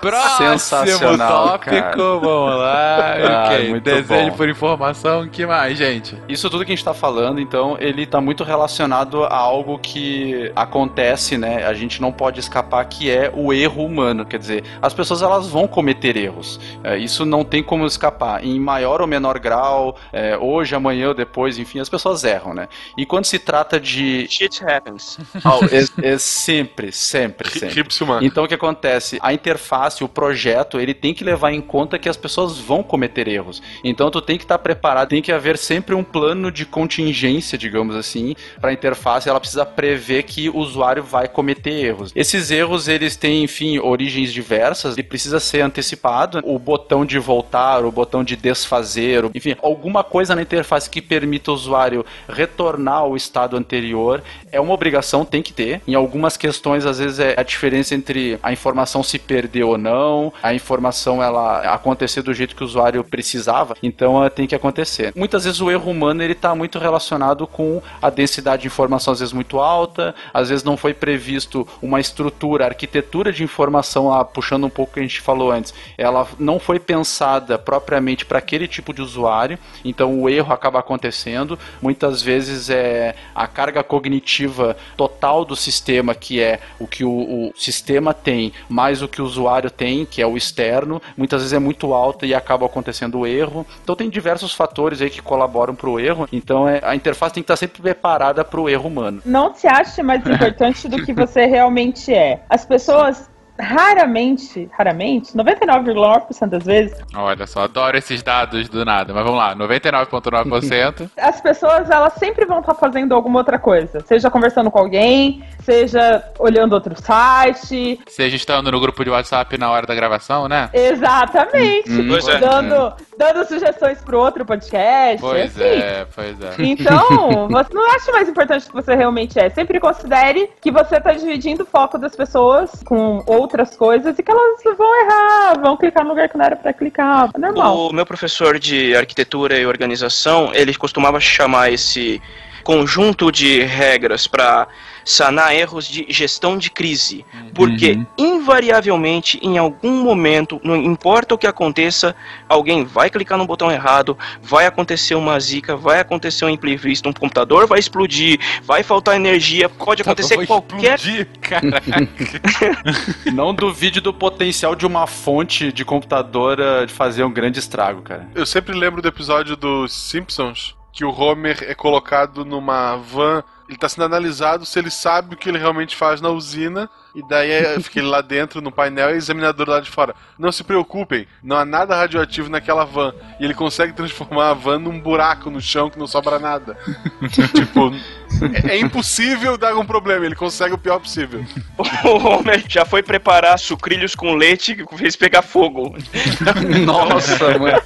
Próximo Sensacional, tópico, cara. vamos lá. Ah, ok, desejo bom. por informação, que mais, gente? Isso tudo que a gente tá falando, então, ele tá muito relacionado a algo que acontece, né? A gente não pode escapar, que é o erro humano. Quer dizer, as pessoas elas vão cometer erros. É, isso não tem como escapar. Em maior ou menor grau, é, hoje, amanhã ou depois, enfim, as pessoas erram, né? E quando se trata de. Shit happens. Oh, é, é sempre, sempre, sempre. Então o que acontece? A interface, o projeto, ele tem que levar em conta que as pessoas vão cometer erros. Então tu tem que estar preparado, tem que haver sempre um plano de contingência, digamos assim, para a interface, ela precisa prever que o usuário vai cometer erros. Esses erros, eles têm, enfim, origens diversas, ele precisa ser antecipado. O botão de voltar, o botão de desfazer, enfim, alguma coisa na interface que permita o usuário retornar ao estado anterior é uma obrigação, tem que ter. Em algumas questões, às vezes, é a diferença entre a informação se perder ou não, a informação ela acontecer do jeito que o usuário precisava, então ela tem que acontecer. Muitas vezes o erro humano ele está muito relacionado com a densidade de informação às vezes muito alta, às vezes não foi previsto uma estrutura, arquitetura de informação, lá, puxando um pouco o que a gente falou antes, ela não foi pensada propriamente para aquele tipo de usuário, então o erro acaba acontecendo. Muitas vezes é a carga cognitiva total do sistema, que é o que o, o sistema tem mais o que o usuário tem, que é o externo, muitas vezes é muito alta e acaba acontecendo o erro. Então tem diversos fatores aí que colaboram para o erro. Então é, a interface tem que estar sempre preparada para o erro humano. Não se ache mais importante do que você realmente é. As pessoas raramente, raramente, 99,9% das vezes. Olha só, adoro esses dados do nada, mas vamos lá, 99,9%. As pessoas, elas sempre vão estar fazendo alguma outra coisa, seja conversando com alguém, seja olhando outro site, seja estando no grupo de WhatsApp na hora da gravação, né? Exatamente. Hum, hum. dando, dando sugestões pro outro podcast. Pois assim. é, pois é. Então, você não acha mais importante do que você realmente é. Sempre considere que você está dividindo o foco das pessoas com outras coisas e que elas vão errar, vão clicar no lugar que não era para clicar. É normal. O meu professor de arquitetura e organização, ele costumava chamar esse conjunto de regras para sanar erros de gestão de crise. Porque, uhum. invariavelmente, em algum momento, não importa o que aconteça, alguém vai clicar no botão errado, vai acontecer uma zica, vai acontecer um imprevisto, um computador vai explodir, vai faltar energia, pode acontecer qualquer. Explodir, não duvide do potencial de uma fonte de computador eh, de fazer um grande estrago, cara. Eu sempre lembro do episódio dos Simpsons que o Homer é colocado numa van ele tá sendo analisado se ele sabe o que ele realmente faz na usina. E daí é, fica ele lá dentro no painel e o examinador lá de fora. Não se preocupem, não há nada radioativo naquela van. E ele consegue transformar a van num buraco no chão que não sobra nada. tipo, é, é, impossível dar um problema, ele consegue o pior possível. O Homer já foi preparar sucrilhos com leite que fez pegar fogo. Nossa, mano.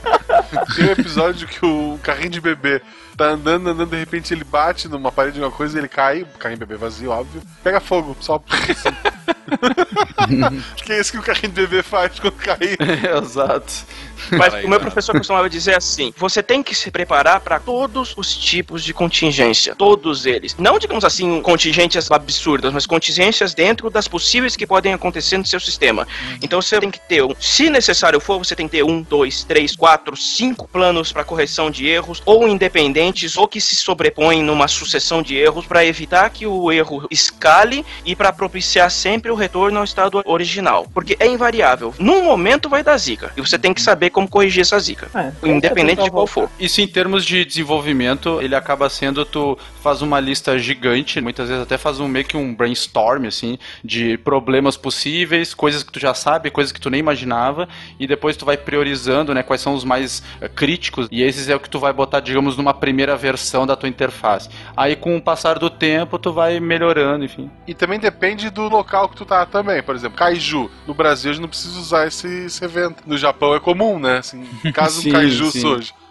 Tem um episódio que o carrinho de bebê tá andando, andando, de repente ele bate numa parede de uma coisa, ele cai, carrinho bebê vazio, óbvio, pega fogo, só assim. que é isso que o carrinho de bebê faz quando cai. Exato. Mas o meu professor costumava dizer assim: você tem que se preparar para todos os tipos de contingência, todos eles. Não, digamos assim, contingências absurdas, mas contingências dentro das possíveis que podem acontecer no seu sistema. Então você tem que ter, um, se necessário for, você tem que ter um, dois, três, quatro, cinco planos para correção de erros, ou independentes, ou que se sobrepõem numa sucessão de erros para evitar que o erro escale e para propiciar sempre o retorno ao estado original. Porque é invariável. Num momento vai dar zica. E você tem que saber como corrigir essa zica. É, independente de qual for. Isso em termos de desenvolvimento, ele acaba sendo tu faz uma lista gigante, muitas vezes até faz um meio que um brainstorm assim de problemas possíveis, coisas que tu já sabe, coisas que tu nem imaginava e depois tu vai priorizando, né, quais são os mais uh, críticos e esses é o que tu vai botar, digamos, numa primeira versão da tua interface. Aí com o passar do tempo tu vai melhorando, enfim. E também depende do local que tu tá também, por exemplo, Kaiju, no Brasil a gente não precisa usar esse, esse evento. No Japão é comum, né? Assim, caso sim, Kaiju sim.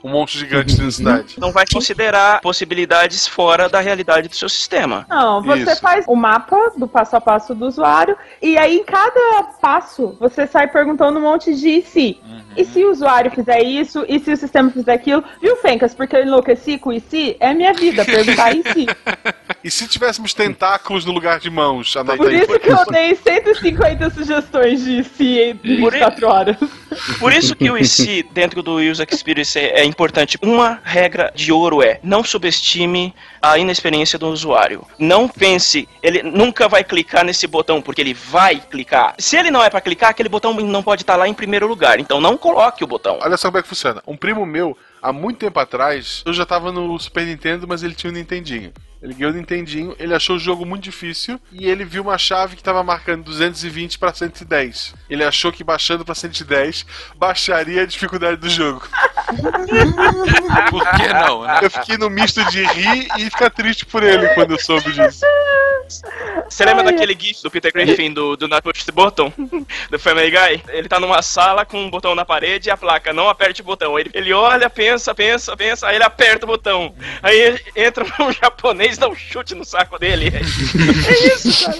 Um monstro gigante na cidade. Não vai considerar possibilidades fora da realidade do seu sistema. Não, você Isso. faz o mapa do passo a passo do usuário e aí em cada passo você sai perguntando um monte de se. Uhum. E se o usuário fizer isso? E se o sistema fizer aquilo? Viu, Fencas? Porque eu enlouqueci com e se? É minha vida, perguntar e se. e se tivéssemos tentáculos no lugar de mãos? Por isso que eu dei 150 sugestões de se em 24 horas. Por isso que o se dentro do User Experience é importante. Uma regra de ouro é: não subestime a inexperiência do usuário. Não pense, ele nunca vai clicar nesse botão porque ele vai clicar. Se ele não é para clicar, aquele botão não pode estar lá em primeiro lugar. Então não coloque o botão. Olha só como é que funciona. Um primo meu há muito tempo atrás, eu já tava no Super Nintendo, mas ele tinha um Nintendinho. Ele ganhou o Nintendinho, ele achou o jogo muito difícil e ele viu uma chave que estava marcando 220 para 110. Ele achou que baixando para 110 baixaria a dificuldade do jogo. por que não, né? Eu fiquei no misto de rir e ficar triste por ele quando eu soube disso. Você lembra Ai, daquele gif do Peter Griffin do, do Not Push the Button? Do Family Guy? Ele tá numa sala com um botão na parede e a placa, não aperte o botão. Ele, ele olha, pensa, pensa, pensa, aí ele aperta o botão. Aí entra um japonês e dá um chute no saco dele. É isso, cara.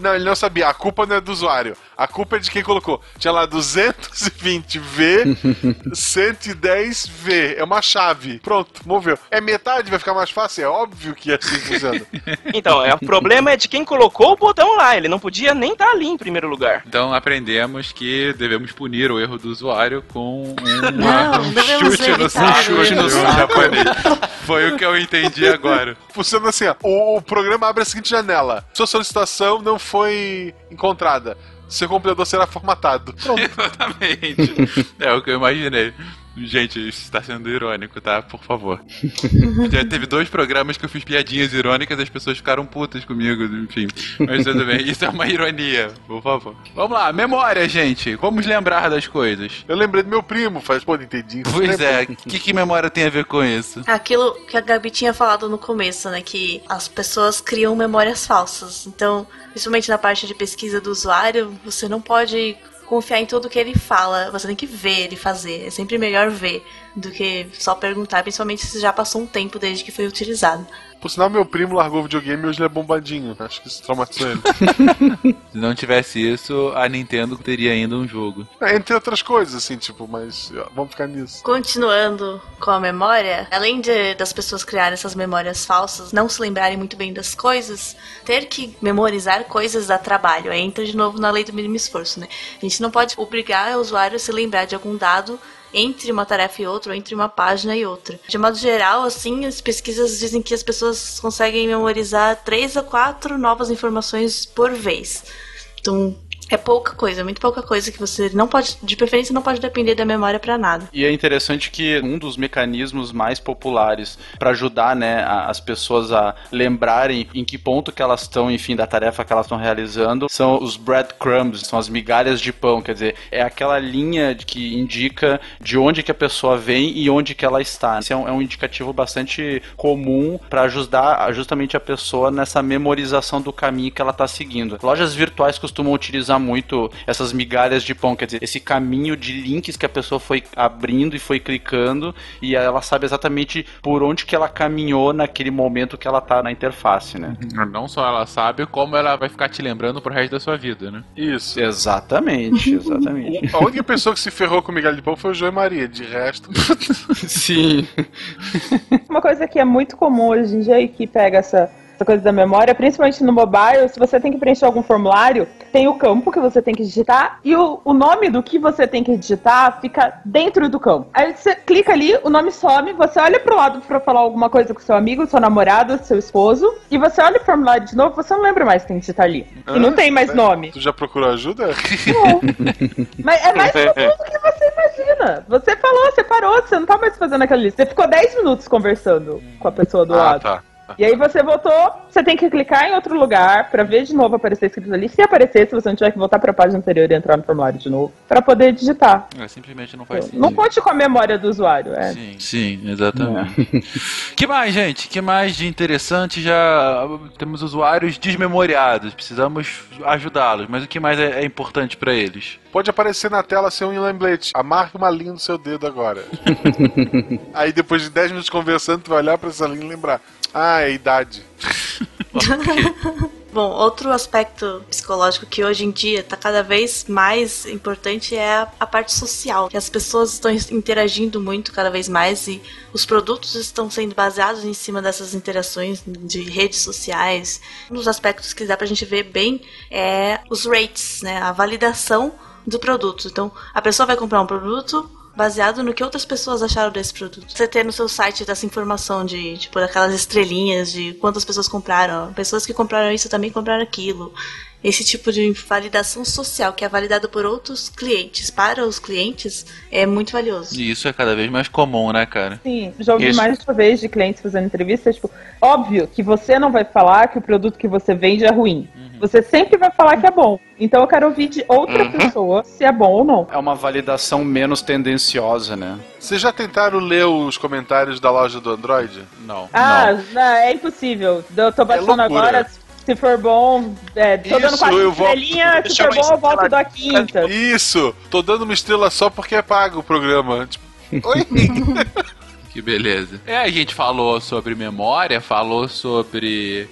Não, ele não sabia. A culpa não é do usuário. A culpa é de quem colocou. Tinha lá 220V, 110V. É uma chave. Pronto, moveu. É metade, vai ficar mais fácil? É óbvio que é assim funciona. Então, é, o problema é de quem colocou o botão lá. Ele não podia nem estar tá ali em primeiro lugar. Então aprendemos que devemos punir o erro do usuário com uma, não, um chute no, um chute no japonês. Foi o que eu entendi agora. Funciona assim, ó. O, o programa abre a seguinte janela. Sua solicitação não foi encontrada seu computador será formatado. Pronto. Exatamente. é o que eu imaginei. Gente, isso está sendo irônico, tá? Por favor. Já teve dois programas que eu fiz piadinhas irônicas e as pessoas ficaram putas comigo, enfim. Mas tudo bem, isso é uma ironia, por favor. Vamos lá, memória, gente. Vamos lembrar das coisas. Eu lembrei do meu primo, faz, pô, entendi. Pois é, o que, que memória tem a ver com isso? Aquilo que a Gabi tinha falado no começo, né? Que as pessoas criam memórias falsas. Então, principalmente na parte de pesquisa do usuário, você não pode confiar em tudo que ele fala. Você tem que ver ele fazer. É sempre melhor ver do que só perguntar, principalmente se já passou um tempo desde que foi utilizado. Por sinal, meu primo largou o videogame e hoje ele é bombadinho. Acho que isso traumatizou ele. Se não tivesse isso, a Nintendo teria ainda um jogo. É, entre outras coisas, assim, tipo, mas ó, vamos ficar nisso. Continuando com a memória, além de, das pessoas criarem essas memórias falsas, não se lembrarem muito bem das coisas, ter que memorizar coisas dá trabalho. Aí entra de novo na lei do mínimo esforço, né? A gente não pode obrigar o usuário a se lembrar de algum dado entre uma tarefa e outra, ou entre uma página e outra. De modo geral, assim, as pesquisas dizem que as pessoas conseguem memorizar três a quatro novas informações por vez. Então, é pouca coisa, muito pouca coisa que você não pode, de preferência, não pode depender da memória para nada. E é interessante que um dos mecanismos mais populares para ajudar, né, as pessoas a lembrarem em que ponto que elas estão, enfim, da tarefa que elas estão realizando, são os breadcrumbs, são as migalhas de pão, quer dizer, é aquela linha que indica de onde que a pessoa vem e onde que ela está. Esse é um, é um indicativo bastante comum para ajudar justamente a pessoa nessa memorização do caminho que ela está seguindo. Lojas virtuais costumam utilizar usar muito essas migalhas de pão, quer dizer, esse caminho de links que a pessoa foi abrindo e foi clicando e ela sabe exatamente por onde que ela caminhou naquele momento que ela tá na interface, né? Não só ela sabe, como ela vai ficar te lembrando pro resto da sua vida, né? Isso. Exatamente, exatamente. A única pessoa que se ferrou com migalha de pão foi o João e Maria, de resto. Sim. Uma coisa que é muito comum hoje em dia e que pega essa essa coisa da memória, principalmente no mobile, se você tem que preencher algum formulário, tem o campo que você tem que digitar e o, o nome do que você tem que digitar fica dentro do campo. Aí você clica ali, o nome some, você olha pro lado para falar alguma coisa com seu amigo, seu namorado, seu esposo, e você olha o formulário de novo, você não lembra mais que tem que digitar ali. Ah, e não tem mais nome. Tu já procurou ajuda? Não. Mas é mais do que você imagina. Você falou, você parou, você não tá mais fazendo aquela lista. Você ficou 10 minutos conversando com a pessoa do ah, lado. Tá. E aí você voltou, você tem que clicar em outro lugar para ver de novo aparecer escrito ali. Se aparecer, se você não tiver que voltar para a página anterior e entrar no formulário de novo, para poder digitar. É, simplesmente não faz sentido. Não conte com a memória do usuário, é. Sim, sim, exatamente. É. que mais, gente? Que mais de interessante? Já temos usuários desmemoriados, precisamos ajudá-los, mas o que mais é, é importante para eles? Pode aparecer na tela ser um lembrete. Amarre uma linha no seu dedo agora. Aí depois de 10 minutos conversando, tu vai olhar para essa linha e lembrar. Ah, é idade. Bom, outro aspecto psicológico que hoje em dia está cada vez mais importante é a, parte social. Que as pessoas estão interagindo muito cada vez mais e os produtos estão sendo baseados em cima dessas interações de redes sociais. Um dos aspectos que dá para a gente ver bem é os rates, né? A validação do produto. Então, a pessoa vai comprar um produto, baseado no que outras pessoas acharam desse produto. Você ter no seu site essa informação de, tipo, daquelas estrelinhas de quantas pessoas compraram. Pessoas que compraram isso também compraram aquilo. Esse tipo de validação social, que é validado por outros clientes para os clientes, é muito valioso. E isso é cada vez mais comum, né, cara? Sim, já ouvi isso. mais de uma vez de clientes fazendo entrevistas, tipo, óbvio que você não vai falar que o produto que você vende é ruim. Uhum. Você sempre vai falar que é bom. Então eu quero ouvir de outra uhum. pessoa se é bom ou não. É uma validação menos tendenciosa, né? Vocês já tentaram ler os comentários da loja do Android? Não. Ah, não. não é impossível. Eu tô baixando é agora se for bom, é, tô Isso, dando quatro estrelinhas, se for bom, eu volto da quinta. Isso, tô dando uma estrela só porque é pago o programa. Tipo, oi? que beleza. É, a gente falou sobre memória, falou sobre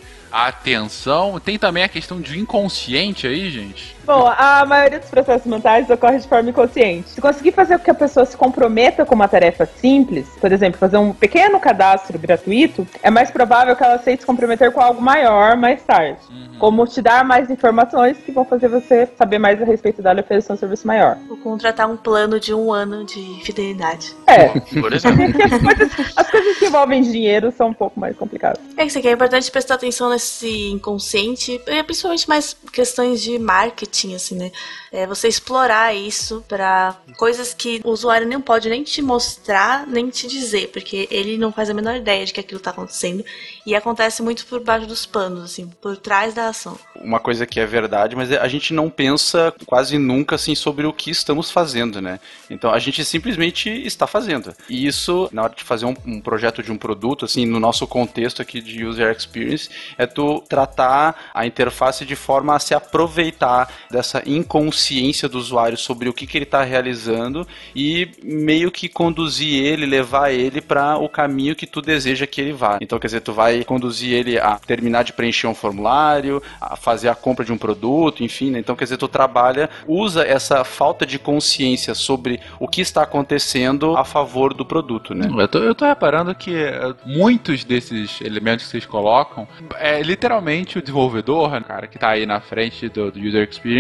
atenção. Tem também a questão de inconsciente aí, gente. Bom, a maioria dos processos mentais ocorre de forma inconsciente. Se conseguir fazer com que a pessoa se comprometa com uma tarefa simples, por exemplo, fazer um pequeno cadastro gratuito, é mais provável que ela aceite se comprometer com algo maior mais tarde. Uhum. Como te dar mais informações que vão fazer você saber mais a respeito dela e oferecer um serviço maior. Ou contratar um plano de um ano de fidelidade. É. Por exemplo. as, coisas, as coisas que envolvem dinheiro são um pouco mais complicadas. É isso aqui, é importante prestar atenção nesse inconsciente, principalmente mais questões de marketing assim, né? É você explorar isso para coisas que o usuário não pode nem te mostrar, nem te dizer, porque ele não faz a menor ideia de que aquilo tá acontecendo. E acontece muito por baixo dos panos, assim, por trás da ação. Uma coisa que é verdade, mas a gente não pensa quase nunca, assim, sobre o que estamos fazendo, né? Então a gente simplesmente está fazendo. E isso, na hora de fazer um, um projeto de um produto, assim, no nosso contexto aqui de user experience, é tu tratar a interface de forma a se aproveitar dessa inconsciência do usuário sobre o que, que ele está realizando e meio que conduzir ele, levar ele para o caminho que tu deseja que ele vá. Então, quer dizer, tu vai conduzir ele a terminar de preencher um formulário, a fazer a compra de um produto, enfim. Né? Então, quer dizer, tu trabalha, usa essa falta de consciência sobre o que está acontecendo a favor do produto, né? Eu tô, eu tô reparando que é, muitos desses elementos que vocês colocam é literalmente o desenvolvedor, cara, que está aí na frente do, do user experience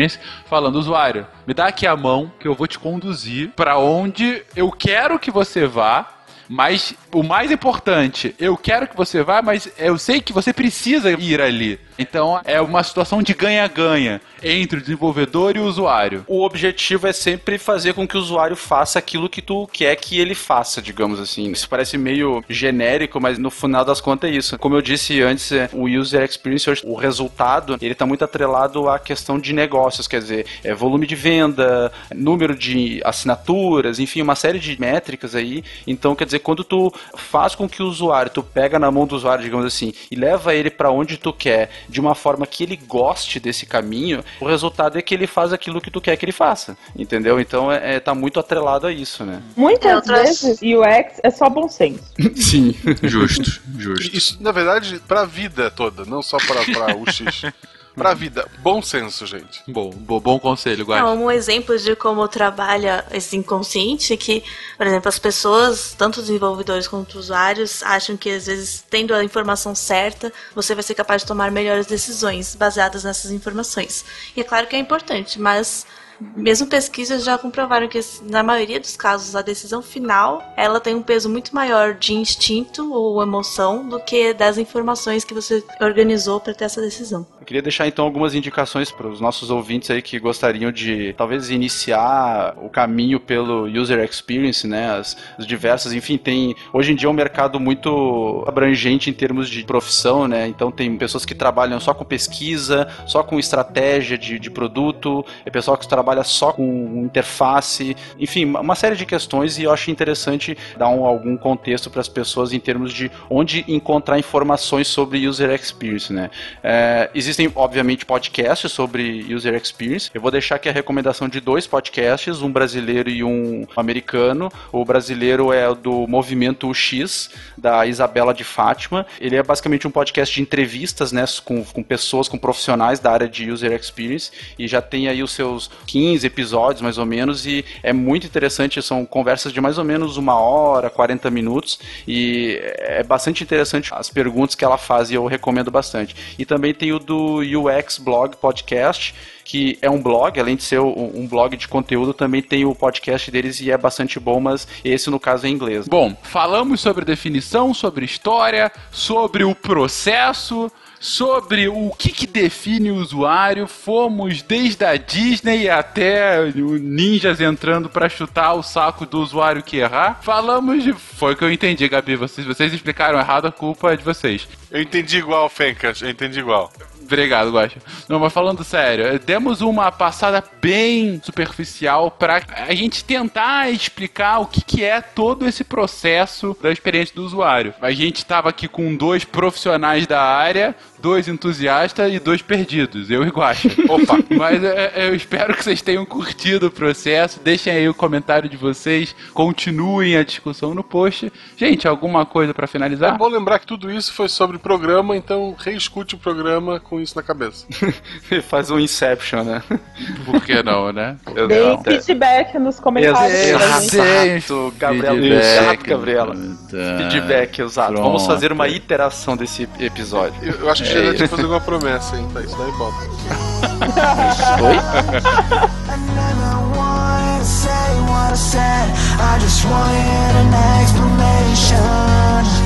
Falando: usuário, me dá aqui a mão que eu vou te conduzir para onde eu quero que você vá. Mas o mais importante, eu quero que você vá, mas eu sei que você precisa ir ali. Então é uma situação de ganha-ganha entre o desenvolvedor e o usuário. O objetivo é sempre fazer com que o usuário faça aquilo que tu quer que ele faça, digamos assim. Isso parece meio genérico, mas no final das contas é isso. Como eu disse antes, o user experience, o resultado, ele está muito atrelado à questão de negócios, quer dizer, é volume de venda, número de assinaturas, enfim, uma série de métricas aí. Então, quer dizer, quando tu faz com que o usuário, tu pega na mão do usuário, digamos assim, e leva ele para onde tu quer, de uma forma que ele goste desse caminho, o resultado é que ele faz aquilo que tu quer que ele faça, entendeu? Então é, é tá muito atrelado a isso, né? Muitas outras... vezes UX é só bom senso. Sim, justo, justo. Isso, na verdade, pra vida toda, não só pra, pra UX. pra vida. Bom senso, gente. Bom, bom, bom conselho, Guarda. Um exemplo de como trabalha esse inconsciente é que, por exemplo, as pessoas, tanto os desenvolvedores quanto os usuários, acham que às vezes, tendo a informação certa, você vai ser capaz de tomar melhores decisões baseadas nessas informações. E é claro que é importante, mas mesmo pesquisas já comprovaram que na maioria dos casos a decisão final ela tem um peso muito maior de instinto ou emoção do que das informações que você organizou para ter essa decisão. Eu queria deixar então algumas indicações para os nossos ouvintes aí que gostariam de talvez iniciar o caminho pelo user experience, né? As, as diversas, enfim, tem hoje em dia é um mercado muito abrangente em termos de profissão, né? Então tem pessoas que trabalham só com pesquisa, só com estratégia de, de produto, é pessoal que trabalha só com interface, enfim, uma série de questões e eu acho interessante dar um, algum contexto para as pessoas em termos de onde encontrar informações sobre user experience, né? É, existe Existem, obviamente, podcasts sobre user experience. Eu vou deixar aqui a recomendação de dois podcasts, um brasileiro e um americano. O brasileiro é do Movimento X, da Isabela de Fátima. Ele é basicamente um podcast de entrevistas, né, com, com pessoas, com profissionais da área de user experience e já tem aí os seus 15 episódios, mais ou menos, e é muito interessante. São conversas de mais ou menos uma hora, 40 minutos e é bastante interessante as perguntas que ela faz e eu recomendo bastante. E também tem o do UX Blog Podcast, que é um blog, além de ser um blog de conteúdo, também tem o podcast deles e é bastante bom, mas esse no caso é em inglês. Bom, falamos sobre definição, sobre história, sobre o processo sobre o que, que, define o usuário. Fomos desde a Disney até ninjas entrando para chutar o saco do usuário que errar. Falamos de. Foi o que eu entendi, Gabi. Vocês, vocês explicaram errado, a culpa é de vocês. Eu entendi igual, Fencas. Eu entendi igual. Obrigado, Guaxa. Não, mas falando sério, demos uma passada bem superficial para a gente tentar explicar o que, que é todo esse processo da experiência do usuário. A gente estava aqui com dois profissionais da área, dois entusiastas e dois perdidos, eu e Guaxa. Opa! Mas é, é, eu espero que vocês tenham curtido o processo. Deixem aí o comentário de vocês, continuem a discussão no post. Gente, alguma coisa para finalizar? É bom lembrar que tudo isso foi sobre programa, então reescute o programa com isso na cabeça. Faz um Inception, né? Por que não, né? Deem feedback nos comentários. Exato, Gabriela. Exato, Gabriela. Feedback, exato. Pronto. Vamos fazer uma iteração desse episódio. Eu, eu acho que é já fazer uma promessa, hein? Tá, isso daí bota. Oi? I just wanted an explanation